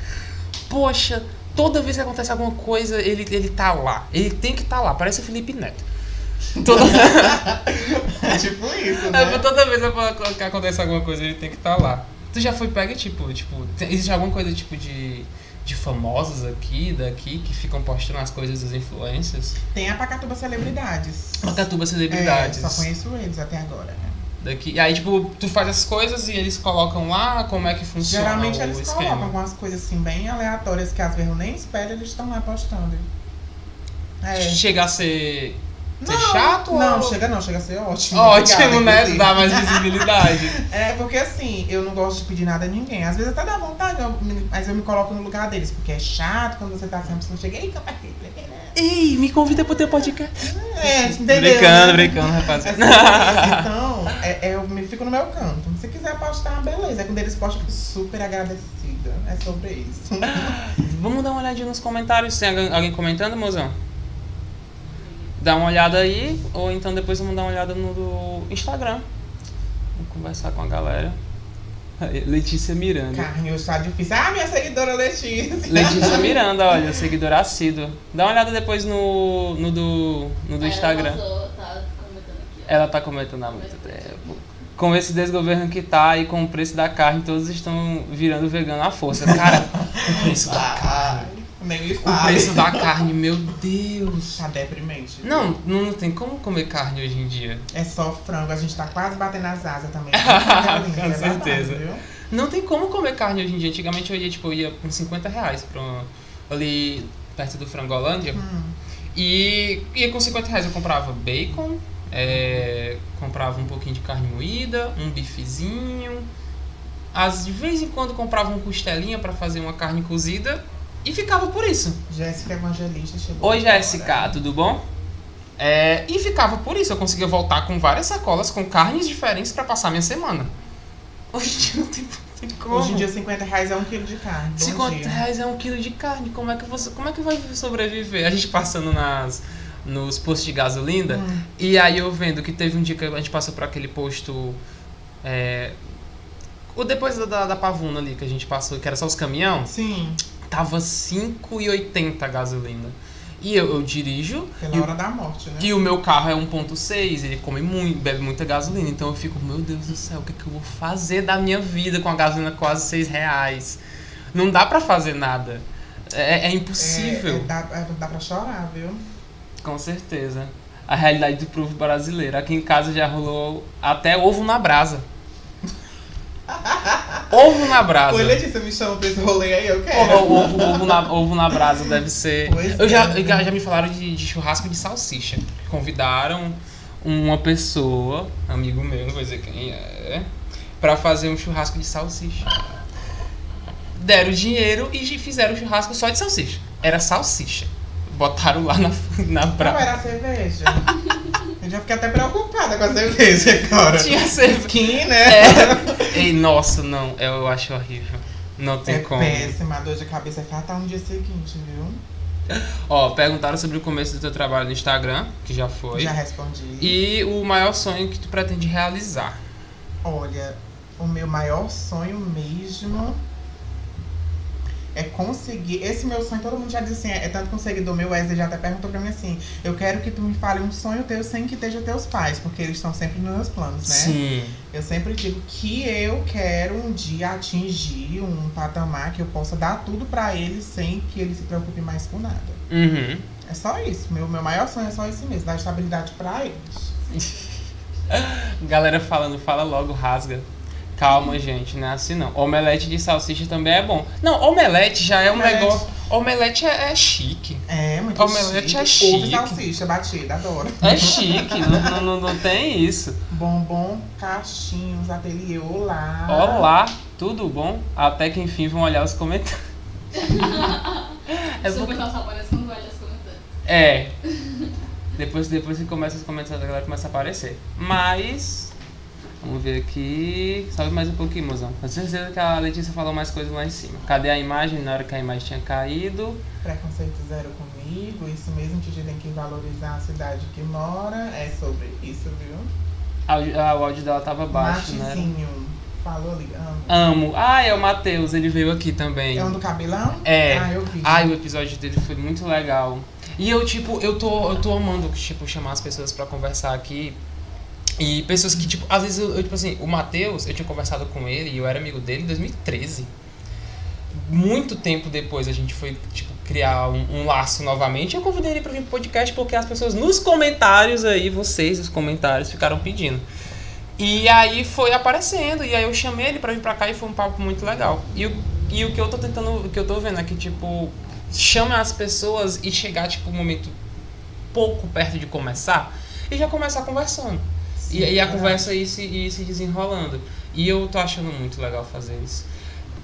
Poxa, toda vez que acontece alguma coisa, ele, ele tá lá. Ele tem que estar tá lá, parece o Felipe Neto. Toda, [LAUGHS] [LAUGHS] É tipo isso, né? É, toda vez que acontece alguma coisa, ele tem que estar lá. Tu já foi pega, tipo, tipo, existe alguma coisa tipo de, de famosos aqui, daqui, que ficam postando as coisas dos influencers? Tem a Pacatuba Celebridades. Macatuba celebridades. É, só conheço eles até agora, né? Daqui. E aí, tipo, tu faz as coisas e eles colocam lá como é que funciona Geralmente o eles esquema. colocam algumas coisas assim bem aleatórias que às vezes eu nem espero, eles estão lá postando. É. Chega a ser, ser Não, chato Não, ou... chega não, chega a ser ótimo. Ótimo, Obrigada, né? inclusive. Dá mais visibilidade. [LAUGHS] É, porque assim, eu não gosto de pedir nada a ninguém. Às vezes até dá vontade, eu me- mas eu me coloco no lugar deles, porque é chato quando você tá sempre, você chega, ei, compartilha. Ei, me convida pro teu podcast. É, entendeu? Brincando, brincando, É rapaziada. sobre isso. Então, é, é, eu me fico no meu canto. Se quiser postar, beleza. É quando eles postam, eu fico super agradecida. É sobre isso. [LAUGHS] Vamos dar uma olhadinha nos comentários. Tem alguém alguém comentando, mozão? Dá uma olhada aí, ou então depois vamos dar uma olhada no do Instagram. Vamos conversar com a galera. Letícia Miranda. Carne, hoje tá difícil. Ah, minha seguidora Letícia. Letícia [LAUGHS] Miranda, olha, seguidora assídua. Dá uma olhada depois no, no do, no do Instagram. passou, tá comentando aqui, ó. Ela tá comentando há muito tempo. Com esse desgoverno que tá e com o preço da carne, todos estão virando vegano à força. Cara, [LAUGHS] o preço da carne. Ah, nem me O preço da carne, meu Deus. Tá deprimente. Não, não, não tem como comer carne hoje em dia. É só frango. A gente tá quase batendo as asas também. [LAUGHS] Com É certeza. Não tem como comer carne hoje em dia. Antigamente eu ia, tipo, eu ia com 50 reais pra, ali perto do Frangolândia. Hum. E ia com 50 reais eu comprava bacon, é, comprava um pouquinho de carne moída, um bifezinho. Às, de vez em quando comprava uma costelinha pra fazer uma carne cozida. E ficava por isso. Jéssica Evangelista chegou. Oi. Jéssica, tudo bom? É, e ficava por isso, eu conseguia voltar com várias sacolas com carnes diferentes pra passar minha semana. Hoje em dia não tem, tem como. Hoje em dia, 50 reais é um quilo de carne. Bom 50 dia. reais é um quilo de carne, como é que você. Como é que vai sobreviver? A gente passando nas, nos postos de gasolina, Hum. e aí eu vendo que teve um dia que a gente passou por aquele posto. É, o depois da, da, Pavuna ali que a gente passou, que era só os caminhão, Sim, tava 5,80 a gasolina. E eu, eu dirijo. pela e hora da morte, né? E o meu carro é 1.6, ele come muito, bebe muita gasolina. Então eu fico, meu Deus do céu, o que, que eu vou fazer da minha vida com a gasolina quase 6 reais? Não dá pra fazer nada. É, é impossível. É, é, dá, é, dá pra chorar, viu? Com certeza. A realidade do povo brasileiro. Aqui em casa já rolou até ovo na brasa. [LAUGHS] ovo na brasa. Oi, Letícia, me chama pra esse rolê aí, eu quero. Ovo, ovo, ovo na, ovo na brasa deve ser. Pois Eu já, é. já, já me falaram de, de churrasco de salsicha. Convidaram uma pessoa, amigo meu, não vou dizer quem é, pra fazer um churrasco de salsicha. Deram dinheiro e fizeram churrasco só de salsicha. Era salsicha. Botaram lá na, na Não praia. era cerveja. Eu já fiquei até preocupada com a cerveja agora. Tinha cerveja. Skin, né? É. Ei, nossa, não, eu acho horrível. Não tem É como. péssima, a dor de cabeça é fatal no dia seguinte, viu? Ó, perguntaram sobre o começo do teu trabalho no Instagram, que já foi. Já respondi. E o maior sonho que tu pretende realizar. Olha, o meu maior sonho mesmo É conseguir. Esse meu sonho, todo mundo já disse assim, é, é tanto que um seguidor meu, Wesley, já até perguntou pra mim assim: eu quero que tu me fale um sonho teu sem que esteja teus pais, porque eles estão sempre nos meus planos, né? Sim. Eu sempre digo que eu quero um dia atingir um patamar que eu possa dar tudo pra eles sem que eles se preocupem mais com nada. Uhum. É só isso. Meu, meu maior sonho é só esse mesmo, dar estabilidade pra eles. [LAUGHS] Galera falando, fala logo, rasga. Calma, gente, não é assim não. Omelete de salsicha também é bom. Não, omelete já é um Omelete. negócio. Omelete é, é chique. É, muito Omelete chique. é chique. Ovo e salsicha batida, adoro. É chique, não, não, não, não tem isso. Bombom, caixinhos, ateliê, olá. Olá, tudo bom? Até que enfim vão olhar os comentários. [LAUGHS] É Super porque- só aparece quando olha os comentários. É. Depois, depois que começa os comentários, a galera começa a aparecer. Mas. Vamos ver aqui. Sobe mais um pouquinho, mozão. Com certeza que a Letícia falou mais coisas lá em cima. Cadê a imagem? Na hora que a imagem tinha caído. Preconceito zero comigo, isso mesmo, Titi tem que valorizar a cidade que mora. É sobre isso, viu? A- a- o áudio dela tava baixo, né? Falou ali, amo. Amo. Ah, é o Matheus, ele veio aqui também. É um do cabelão? É. Ah, eu vi. Ai, o episódio dele foi muito legal. E eu, tipo, eu tô, eu tô amando, tipo, chamar as pessoas pra conversar aqui. E pessoas que, tipo, às vezes eu, eu, tipo assim, o Matheus, eu tinha conversado com ele e eu era amigo dele em 2013. Muito tempo depois a gente foi, tipo, criar um, um laço novamente. Eu convidei ele pra vir pro podcast porque as pessoas nos comentários aí, vocês, os comentários, ficaram pedindo. E aí foi aparecendo, e aí eu chamei ele pra vir pra cá e foi um papo muito legal. E e o que eu tô tentando, o que eu tô vendo é que, tipo, chama as pessoas e chegar, tipo, um momento pouco perto de começar e já começar conversando. Sim, E, e a conversa ir se, se desenrolando. E eu tô achando muito legal fazer isso.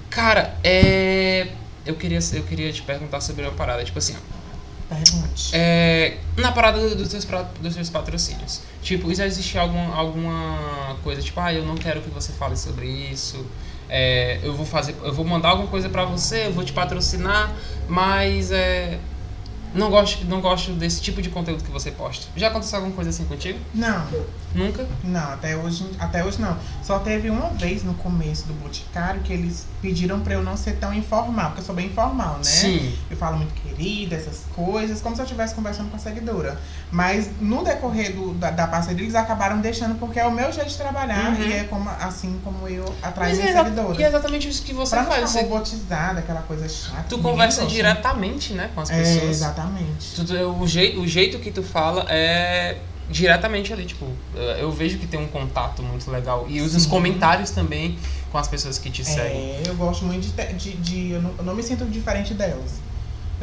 Cara, é. Eu queria, eu queria te perguntar sobre uma parada, tipo assim, ó, é, na parada do- dos seus, dos seus patrocínios. Tipo, já existe algum, alguma coisa, tipo, ah, eu não quero que você fale sobre isso. é, eu vou fazer, eu vou mandar alguma coisa pra você, eu vou te patrocinar, mas é, não gosto, não gosto desse tipo de conteúdo que você posta. Já aconteceu alguma coisa assim contigo? Não, Nunca? não, até hoje, até hoje não. Só teve uma vez no começo do Boticário que eles pediram pra eu não ser tão informal, porque eu sou bem informal, né? Sim. Eu falo muito querida, essas coisas, como se eu estivesse conversando com a seguidora. Mas no decorrer do, da, da parceria, eles acabaram deixando porque é o meu jeito de trabalhar Uhum. e é como, assim como eu atraio Mas é, seguidoras. e é exatamente isso que você pra não faz. ficar Você, robotizada, aquela coisa chata. tu conversa gosta. diretamente, né, com as É, pessoas. exatamente. Tu- tu- o, jeito, o jeito que tu fala é diretamente ali, tipo, eu- eu vejo que tem um contato muito legal. E os, os Sim. comentários também com as pessoas que te seguem. É, eu gosto muito de. de, de- eu, não, eu não me sinto diferente delas.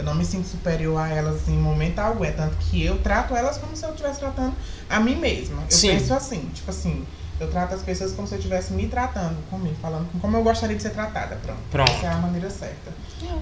Eu não me sinto superior a elas em momento algum. É tanto que eu trato elas como se eu estivesse tratando a mim mesma. Eu Sim. penso assim, tipo assim, eu trato as pessoas como se eu estivesse me tratando comigo, falando como eu gostaria de ser tratada. Pronto. Pronto. Essa é a maneira certa.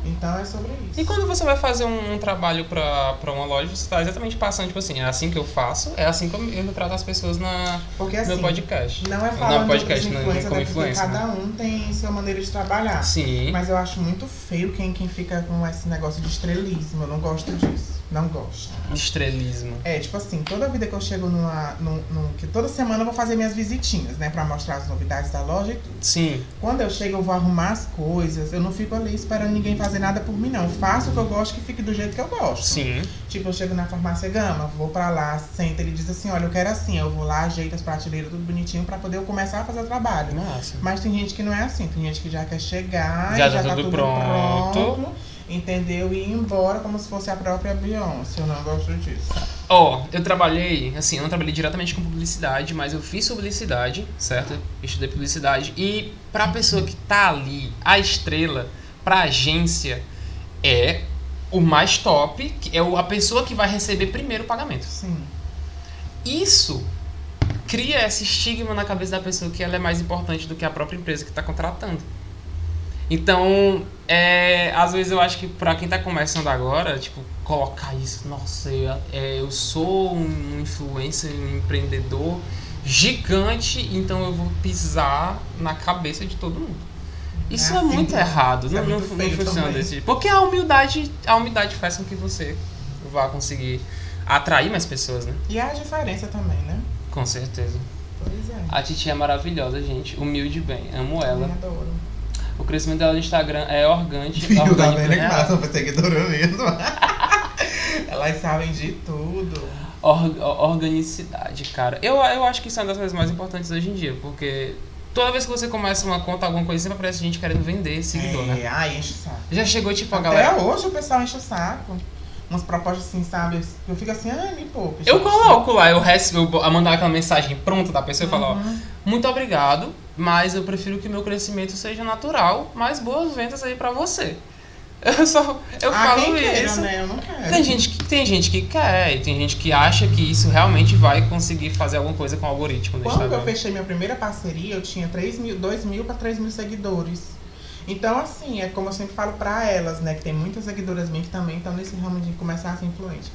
Então é sobre isso. E quando você vai fazer um, um trabalho pra, pra uma loja, você tá exatamente passando, tipo assim, é assim que eu faço, é assim que eu, eu trato as pessoas na, Porque no assim, meu podcast. não é falando Não, podcast, não, influencers, como até porque influencer, cada né? um tem sua maneira de trabalhar. Sim. Mas eu acho muito feio quem, quem fica com esse negócio de estrelismo. Eu não gosto disso. Não gosto. Estrelismo. É, tipo assim, toda vida que eu chego numa. Num, num- que toda semana eu vou fazer minhas visitinhas, né? Pra mostrar as novidades da loja e tudo. Sim. Quando eu chego, eu vou arrumar as coisas. Eu não fico ali esperando ninguém fazer nada por mim, não. Eu faço o que eu gosto que fique do jeito que eu gosto. Sim. Tipo, eu chego na farmácia Gama, vou pra lá, senta, ele diz assim, olha, eu quero assim. Eu vou lá, ajeito as prateleiras, tudo bonitinho, pra poder eu começar a fazer o trabalho. Nossa. Mas tem gente que não é assim, tem gente que já quer chegar, Já e tá já tá tudo tudo pronto. pronto, entendeu? E ir embora como se fosse a própria Beyoncé. Eu não gosto disso. Ó, eu trabalhei, assim, eu não trabalhei diretamente com publicidade, mas eu fiz publicidade, certo? Eu estudei publicidade. E pra pessoa que tá ali, a estrela, pra agência, é o mais top, é a pessoa que vai receber primeiro o pagamento. Sim. Isso cria esse estigma na cabeça da pessoa que ela é mais importante do que a própria empresa que está contratando. Então, é, às vezes eu acho que pra quem tá começando agora, tipo, colocar isso, nossa, eu, é, eu sou um influencer, um empreendedor gigante, então eu vou pisar na cabeça de todo mundo. Isso É é, assim muito errado, não, é não, muito não feio funciona também. desse jeito. Porque a humildade, a humildade faz com que você vá conseguir atrair mais pessoas, né? E a diferença também, né? Com certeza. Pois é. A Titi é maravilhosa, gente. Humilde bem. Amo ela. Eu adoro. O crescimento dela no Instagram é orgânico. Tá orgânico vendo que elas são seguidora mesmo? [LAUGHS] elas sabem de tudo. Or- organicidade, cara. Eu, eu acho que isso é uma das coisas mais importantes hoje em dia, porque toda vez que você começa uma conta, alguma coisa, sempre aparece gente querendo vender seguidor, né? É, ai, enche o saco. Já chegou, tipo, a Até galera. hoje o pessoal enche o saco. Umas propostas assim, sabe? Eu fico assim, ai, me poupa. Eu coloco lá, eu recebo, eu mandar aquela mensagem pronta da pessoa e falar, ó, Uhum. muito obrigado, mas eu prefiro que meu crescimento seja natural, mas boas vendas aí pra você. [LAUGHS] Eu só, eu ah, falo queira, isso. né? Eu não quero. Tem gente, que, tem gente que quer, e tem gente que acha que isso realmente vai conseguir fazer alguma coisa com o algoritmo do Quando eu fechei minha primeira parceria, eu tinha 3 mil, 2 mil para 3 mil seguidores. Então, assim, é como eu sempre falo pra elas, né? Que tem muitas seguidoras minhas que também estão nesse ramo de começar a ser influente.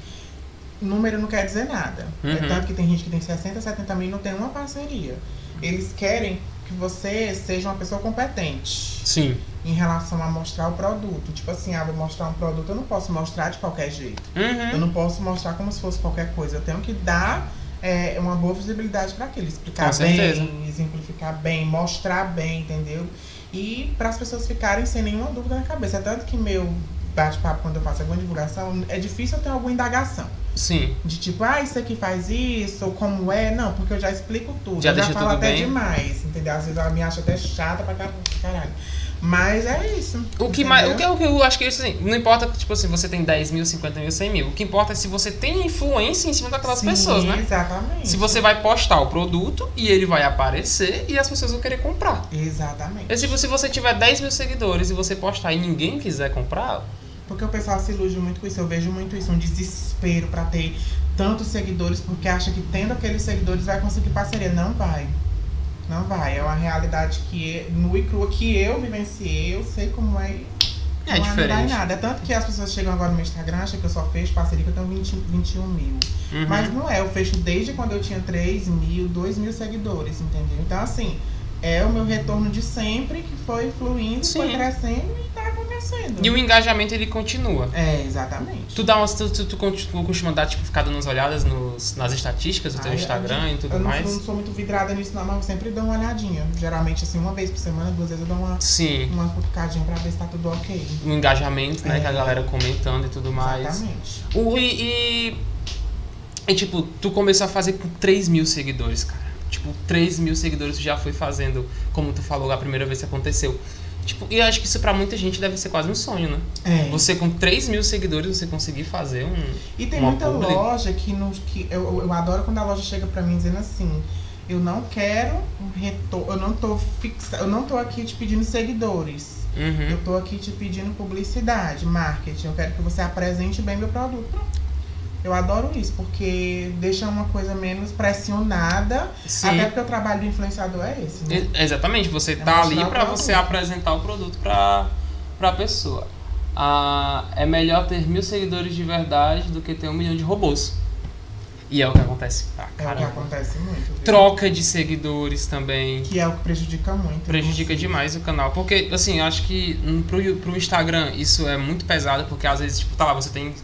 Número não quer dizer nada. Uhum. É tanto que tem gente que tem 60, 70 mil e não tem uma parceria. Eles querem que você seja uma pessoa competente Sim. em relação a mostrar o produto. Tipo assim, ah, vou mostrar um produto, eu não posso mostrar de qualquer jeito. Eu Uhum. não posso mostrar como se fosse qualquer coisa. Eu tenho que dar é, uma boa visibilidade para aquilo. Explicar bem, exemplificar bem, mostrar bem, entendeu? E para as pessoas ficarem sem nenhuma dúvida na cabeça. É tanto que meu bate-papo, quando eu faço alguma divulgação, é difícil eu ter alguma indagação. Sim. De tipo, ah, isso aqui faz isso, ou como é. Não, porque eu já explico tudo. Já eu já falo até bem. demais, entendeu? Às vezes ela me acha até chata pra car- caralho. Mas é isso. O que, entendeu? mais, o, que, o que eu acho que isso assim, não importa, tipo assim, você tem 10 mil, 50 mil, 100 mil. O que importa é se você tem influência em cima daquelas Sim, pessoas, né? Exatamente. Se você vai postar o produto e ele vai aparecer e as pessoas vão querer comprar. Exatamente. E se, se você tiver 10 mil seguidores e você postar e ninguém quiser comprar, Porque o pessoal se ilude muito com isso. Eu vejo muito isso, um desespero pra ter tantos seguidores, porque acha que tendo aqueles seguidores vai conseguir parceria. Não vai. Não vai. É uma realidade que nua e crua que eu vivenciei, eu sei como é. É não Não dá em diferente. nada. É tanto que as pessoas chegam agora no meu Instagram, acham que eu só fecho parceria que eu tenho 20, 21 mil. Uhum. Mas não é, eu fecho desde quando eu tinha 3 mil, 2 mil seguidores, entendeu? Então, assim, é o meu retorno de sempre que foi fluindo, foi Sim. crescendo e tá acontecendo. E o engajamento ele continua. É, exatamente. Tu, dá umas, tu, tu, tu continua- costuma dar, tipo, ficar dando umas olhadas nos, nas estatísticas do teu Ai, Instagram e tudo eu não, mais? não sou muito vidrada nisso, não, mas eu sempre dou uma olhadinha. Geralmente, assim, uma vez por semana, duas vezes eu dou uma, Sim. uma cutucadinha pra ver se tá tudo ok. O engajamento, né? É. Que a galera comentando e tudo mais. Exatamente. O, e, e, e, tipo, tu começou a fazer com 3 mil seguidores, cara. Tipo, 3 mil seguidores já foi fazendo, como tu falou a primeira vez que aconteceu. Tipo, e eu acho que isso pra muita gente deve ser quase um sonho, né? É. Você com 3 mil seguidores, você conseguir fazer um. E tem muita publi. loja que, nos, que eu, eu- adoro quando a loja chega pra mim dizendo assim, eu não quero um retorno, eu não tô fixa, eu não tô aqui te pedindo seguidores. Uhum. Eu tô aqui te pedindo publicidade, marketing. Eu quero que você apresente bem meu produto. Pronto. Eu adoro isso, porque deixa uma coisa menos pressionada. Sim. Até porque o trabalho do influenciador é esse, né? Exatamente, você É tá ali produto. você apresentar o produto pra, pra pessoa. Ah, é melhor ter mil seguidores de verdade do que ter um milhão de robôs. E é o que acontece pra É o que caramba. acontece muito. viu? Troca de seguidores também. Que é o que prejudica muito. Prejudica demais o canal. Porque, assim, eu acho que hum, pro, pro Instagram isso é muito pesado, porque às vezes, tipo, tá lá, você tem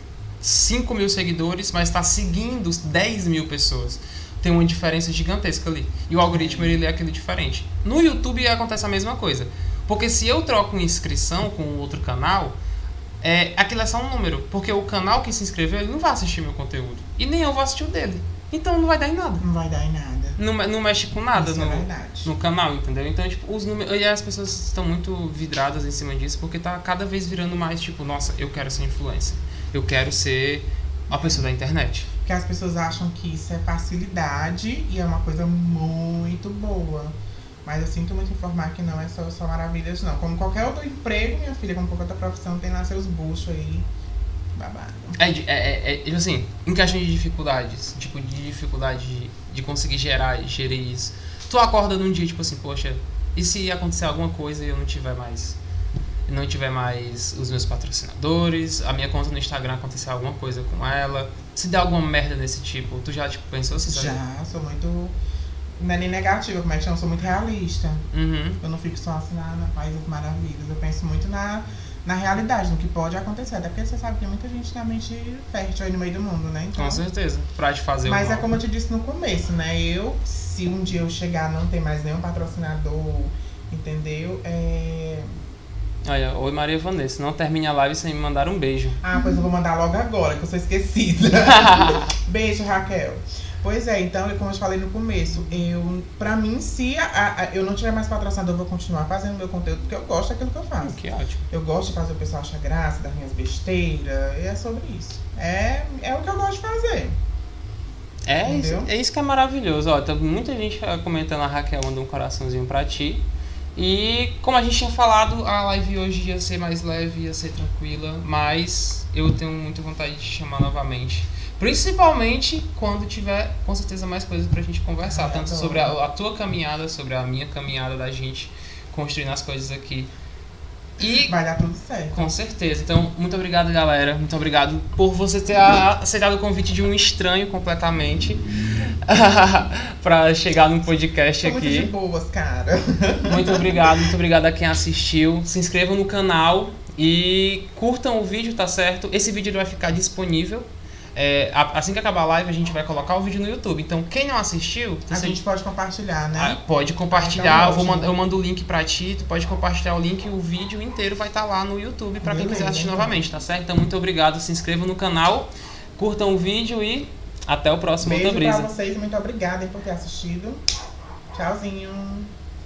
5 mil seguidores, mas tá seguindo 10 mil pessoas. Tem uma diferença gigantesca ali. E o algoritmo, ele lê aquilo diferente. No YouTube acontece a mesma coisa. Porque se eu troco uma inscrição com outro canal, é, aquilo é só um número. Porque o canal que se inscreveu, ele não vai assistir meu conteúdo. E nem eu vou assistir o dele. Então não vai dar em nada. Não vai dar em nada. Não, não mexe com nada Isso no, é no canal, entendeu? Então, tipo, os números. E as pessoas estão muito vidradas em cima disso, porque tá cada vez virando mais, tipo, nossa, eu quero ser influencer. Eu quero ser uma pessoa da internet. Porque as pessoas acham que isso é facilidade e é uma coisa muito boa. Mas eu sinto muito informar que não é só, só maravilhas, não. Como qualquer outro emprego, minha filha, como qualquer outra profissão, tem lá seus buchos aí. Babado. É, é, é, é, tipo assim, em questão de dificuldades, tipo, de dificuldade de, de conseguir gerar, gerir isso. Tu acorda num dia, tipo assim, poxa, e se acontecer alguma coisa e eu não tiver mais. Não tiver mais os meus patrocinadores, a minha conta no Instagram acontecer alguma coisa com ela. Se der alguma merda desse tipo, tu já, tipo, pensou sabe? Já, sou muito. Não é nem negativa, como é que chama? Sou muito realista. Uhum. Eu não fico só assim na, na paz das maravilhas. Eu penso muito na, na realidade, no que pode acontecer. Até porque você sabe que muita gente na mente fértil aí no meio do mundo, né? Então, Com certeza. Pra te fazer Mas é como eu te disse no começo, né? Eu, se um dia eu chegar não ter mais nenhum patrocinador, entendeu? É, Olha, oi Maria Vanessa, não termine a live sem me mandar um beijo. Ah, pois eu vou mandar logo agora, que eu sou esquecida. [LAUGHS] beijo, Raquel. Pois é, então, como eu te falei no começo, eu, pra mim, se a, a, eu não tiver mais patrocinador, eu vou continuar fazendo meu conteúdo, porque eu gosto daquilo que eu faço. Que ótimo. Eu gosto de fazer o pessoal achar graça, das minhas besteiras, e é sobre isso. É, é o que eu gosto de fazer. É isso, é isso que é maravilhoso. Ó, tá muita gente comentando, a Raquel mandou um coraçãozinho pra ti. E como a gente tinha falado, a live hoje ia ser mais leve, ia ser tranquila, mas eu tenho muita vontade de te chamar novamente. Principalmente quando tiver, com certeza, mais coisas pra gente conversar. Ah, tanto sobre a, a, tua caminhada, sobre a minha caminhada da gente construindo as coisas aqui. E vai dar tudo certo. Com certeza. Então, muito obrigado, galera. Muito obrigado por você ter aceitado o convite de um estranho completamente [LAUGHS] para chegar no podcast Tô aqui. Muito de boas, cara. [LAUGHS] muito obrigado, muito obrigado a quem assistiu. Se inscrevam no canal e curtam o vídeo, tá certo? Esse vídeo vai ficar disponível é, assim que acabar a live, a gente vai colocar o vídeo no YouTube. Então, quem não assistiu. A gente pode compartilhar, né? Ah, pode compartilhar. Então, eu, vou eu mando o link pra ti, tu pode compartilhar o link e o vídeo inteiro vai estar tá lá no YouTube pra quem quiser assistir então. novamente, tá certo? Então, muito obrigado. Se inscrevam no canal, curtam o vídeo e até o próximo Beijo Outra Brisa. pra vocês, muito obrigada por ter assistido. Tchauzinho.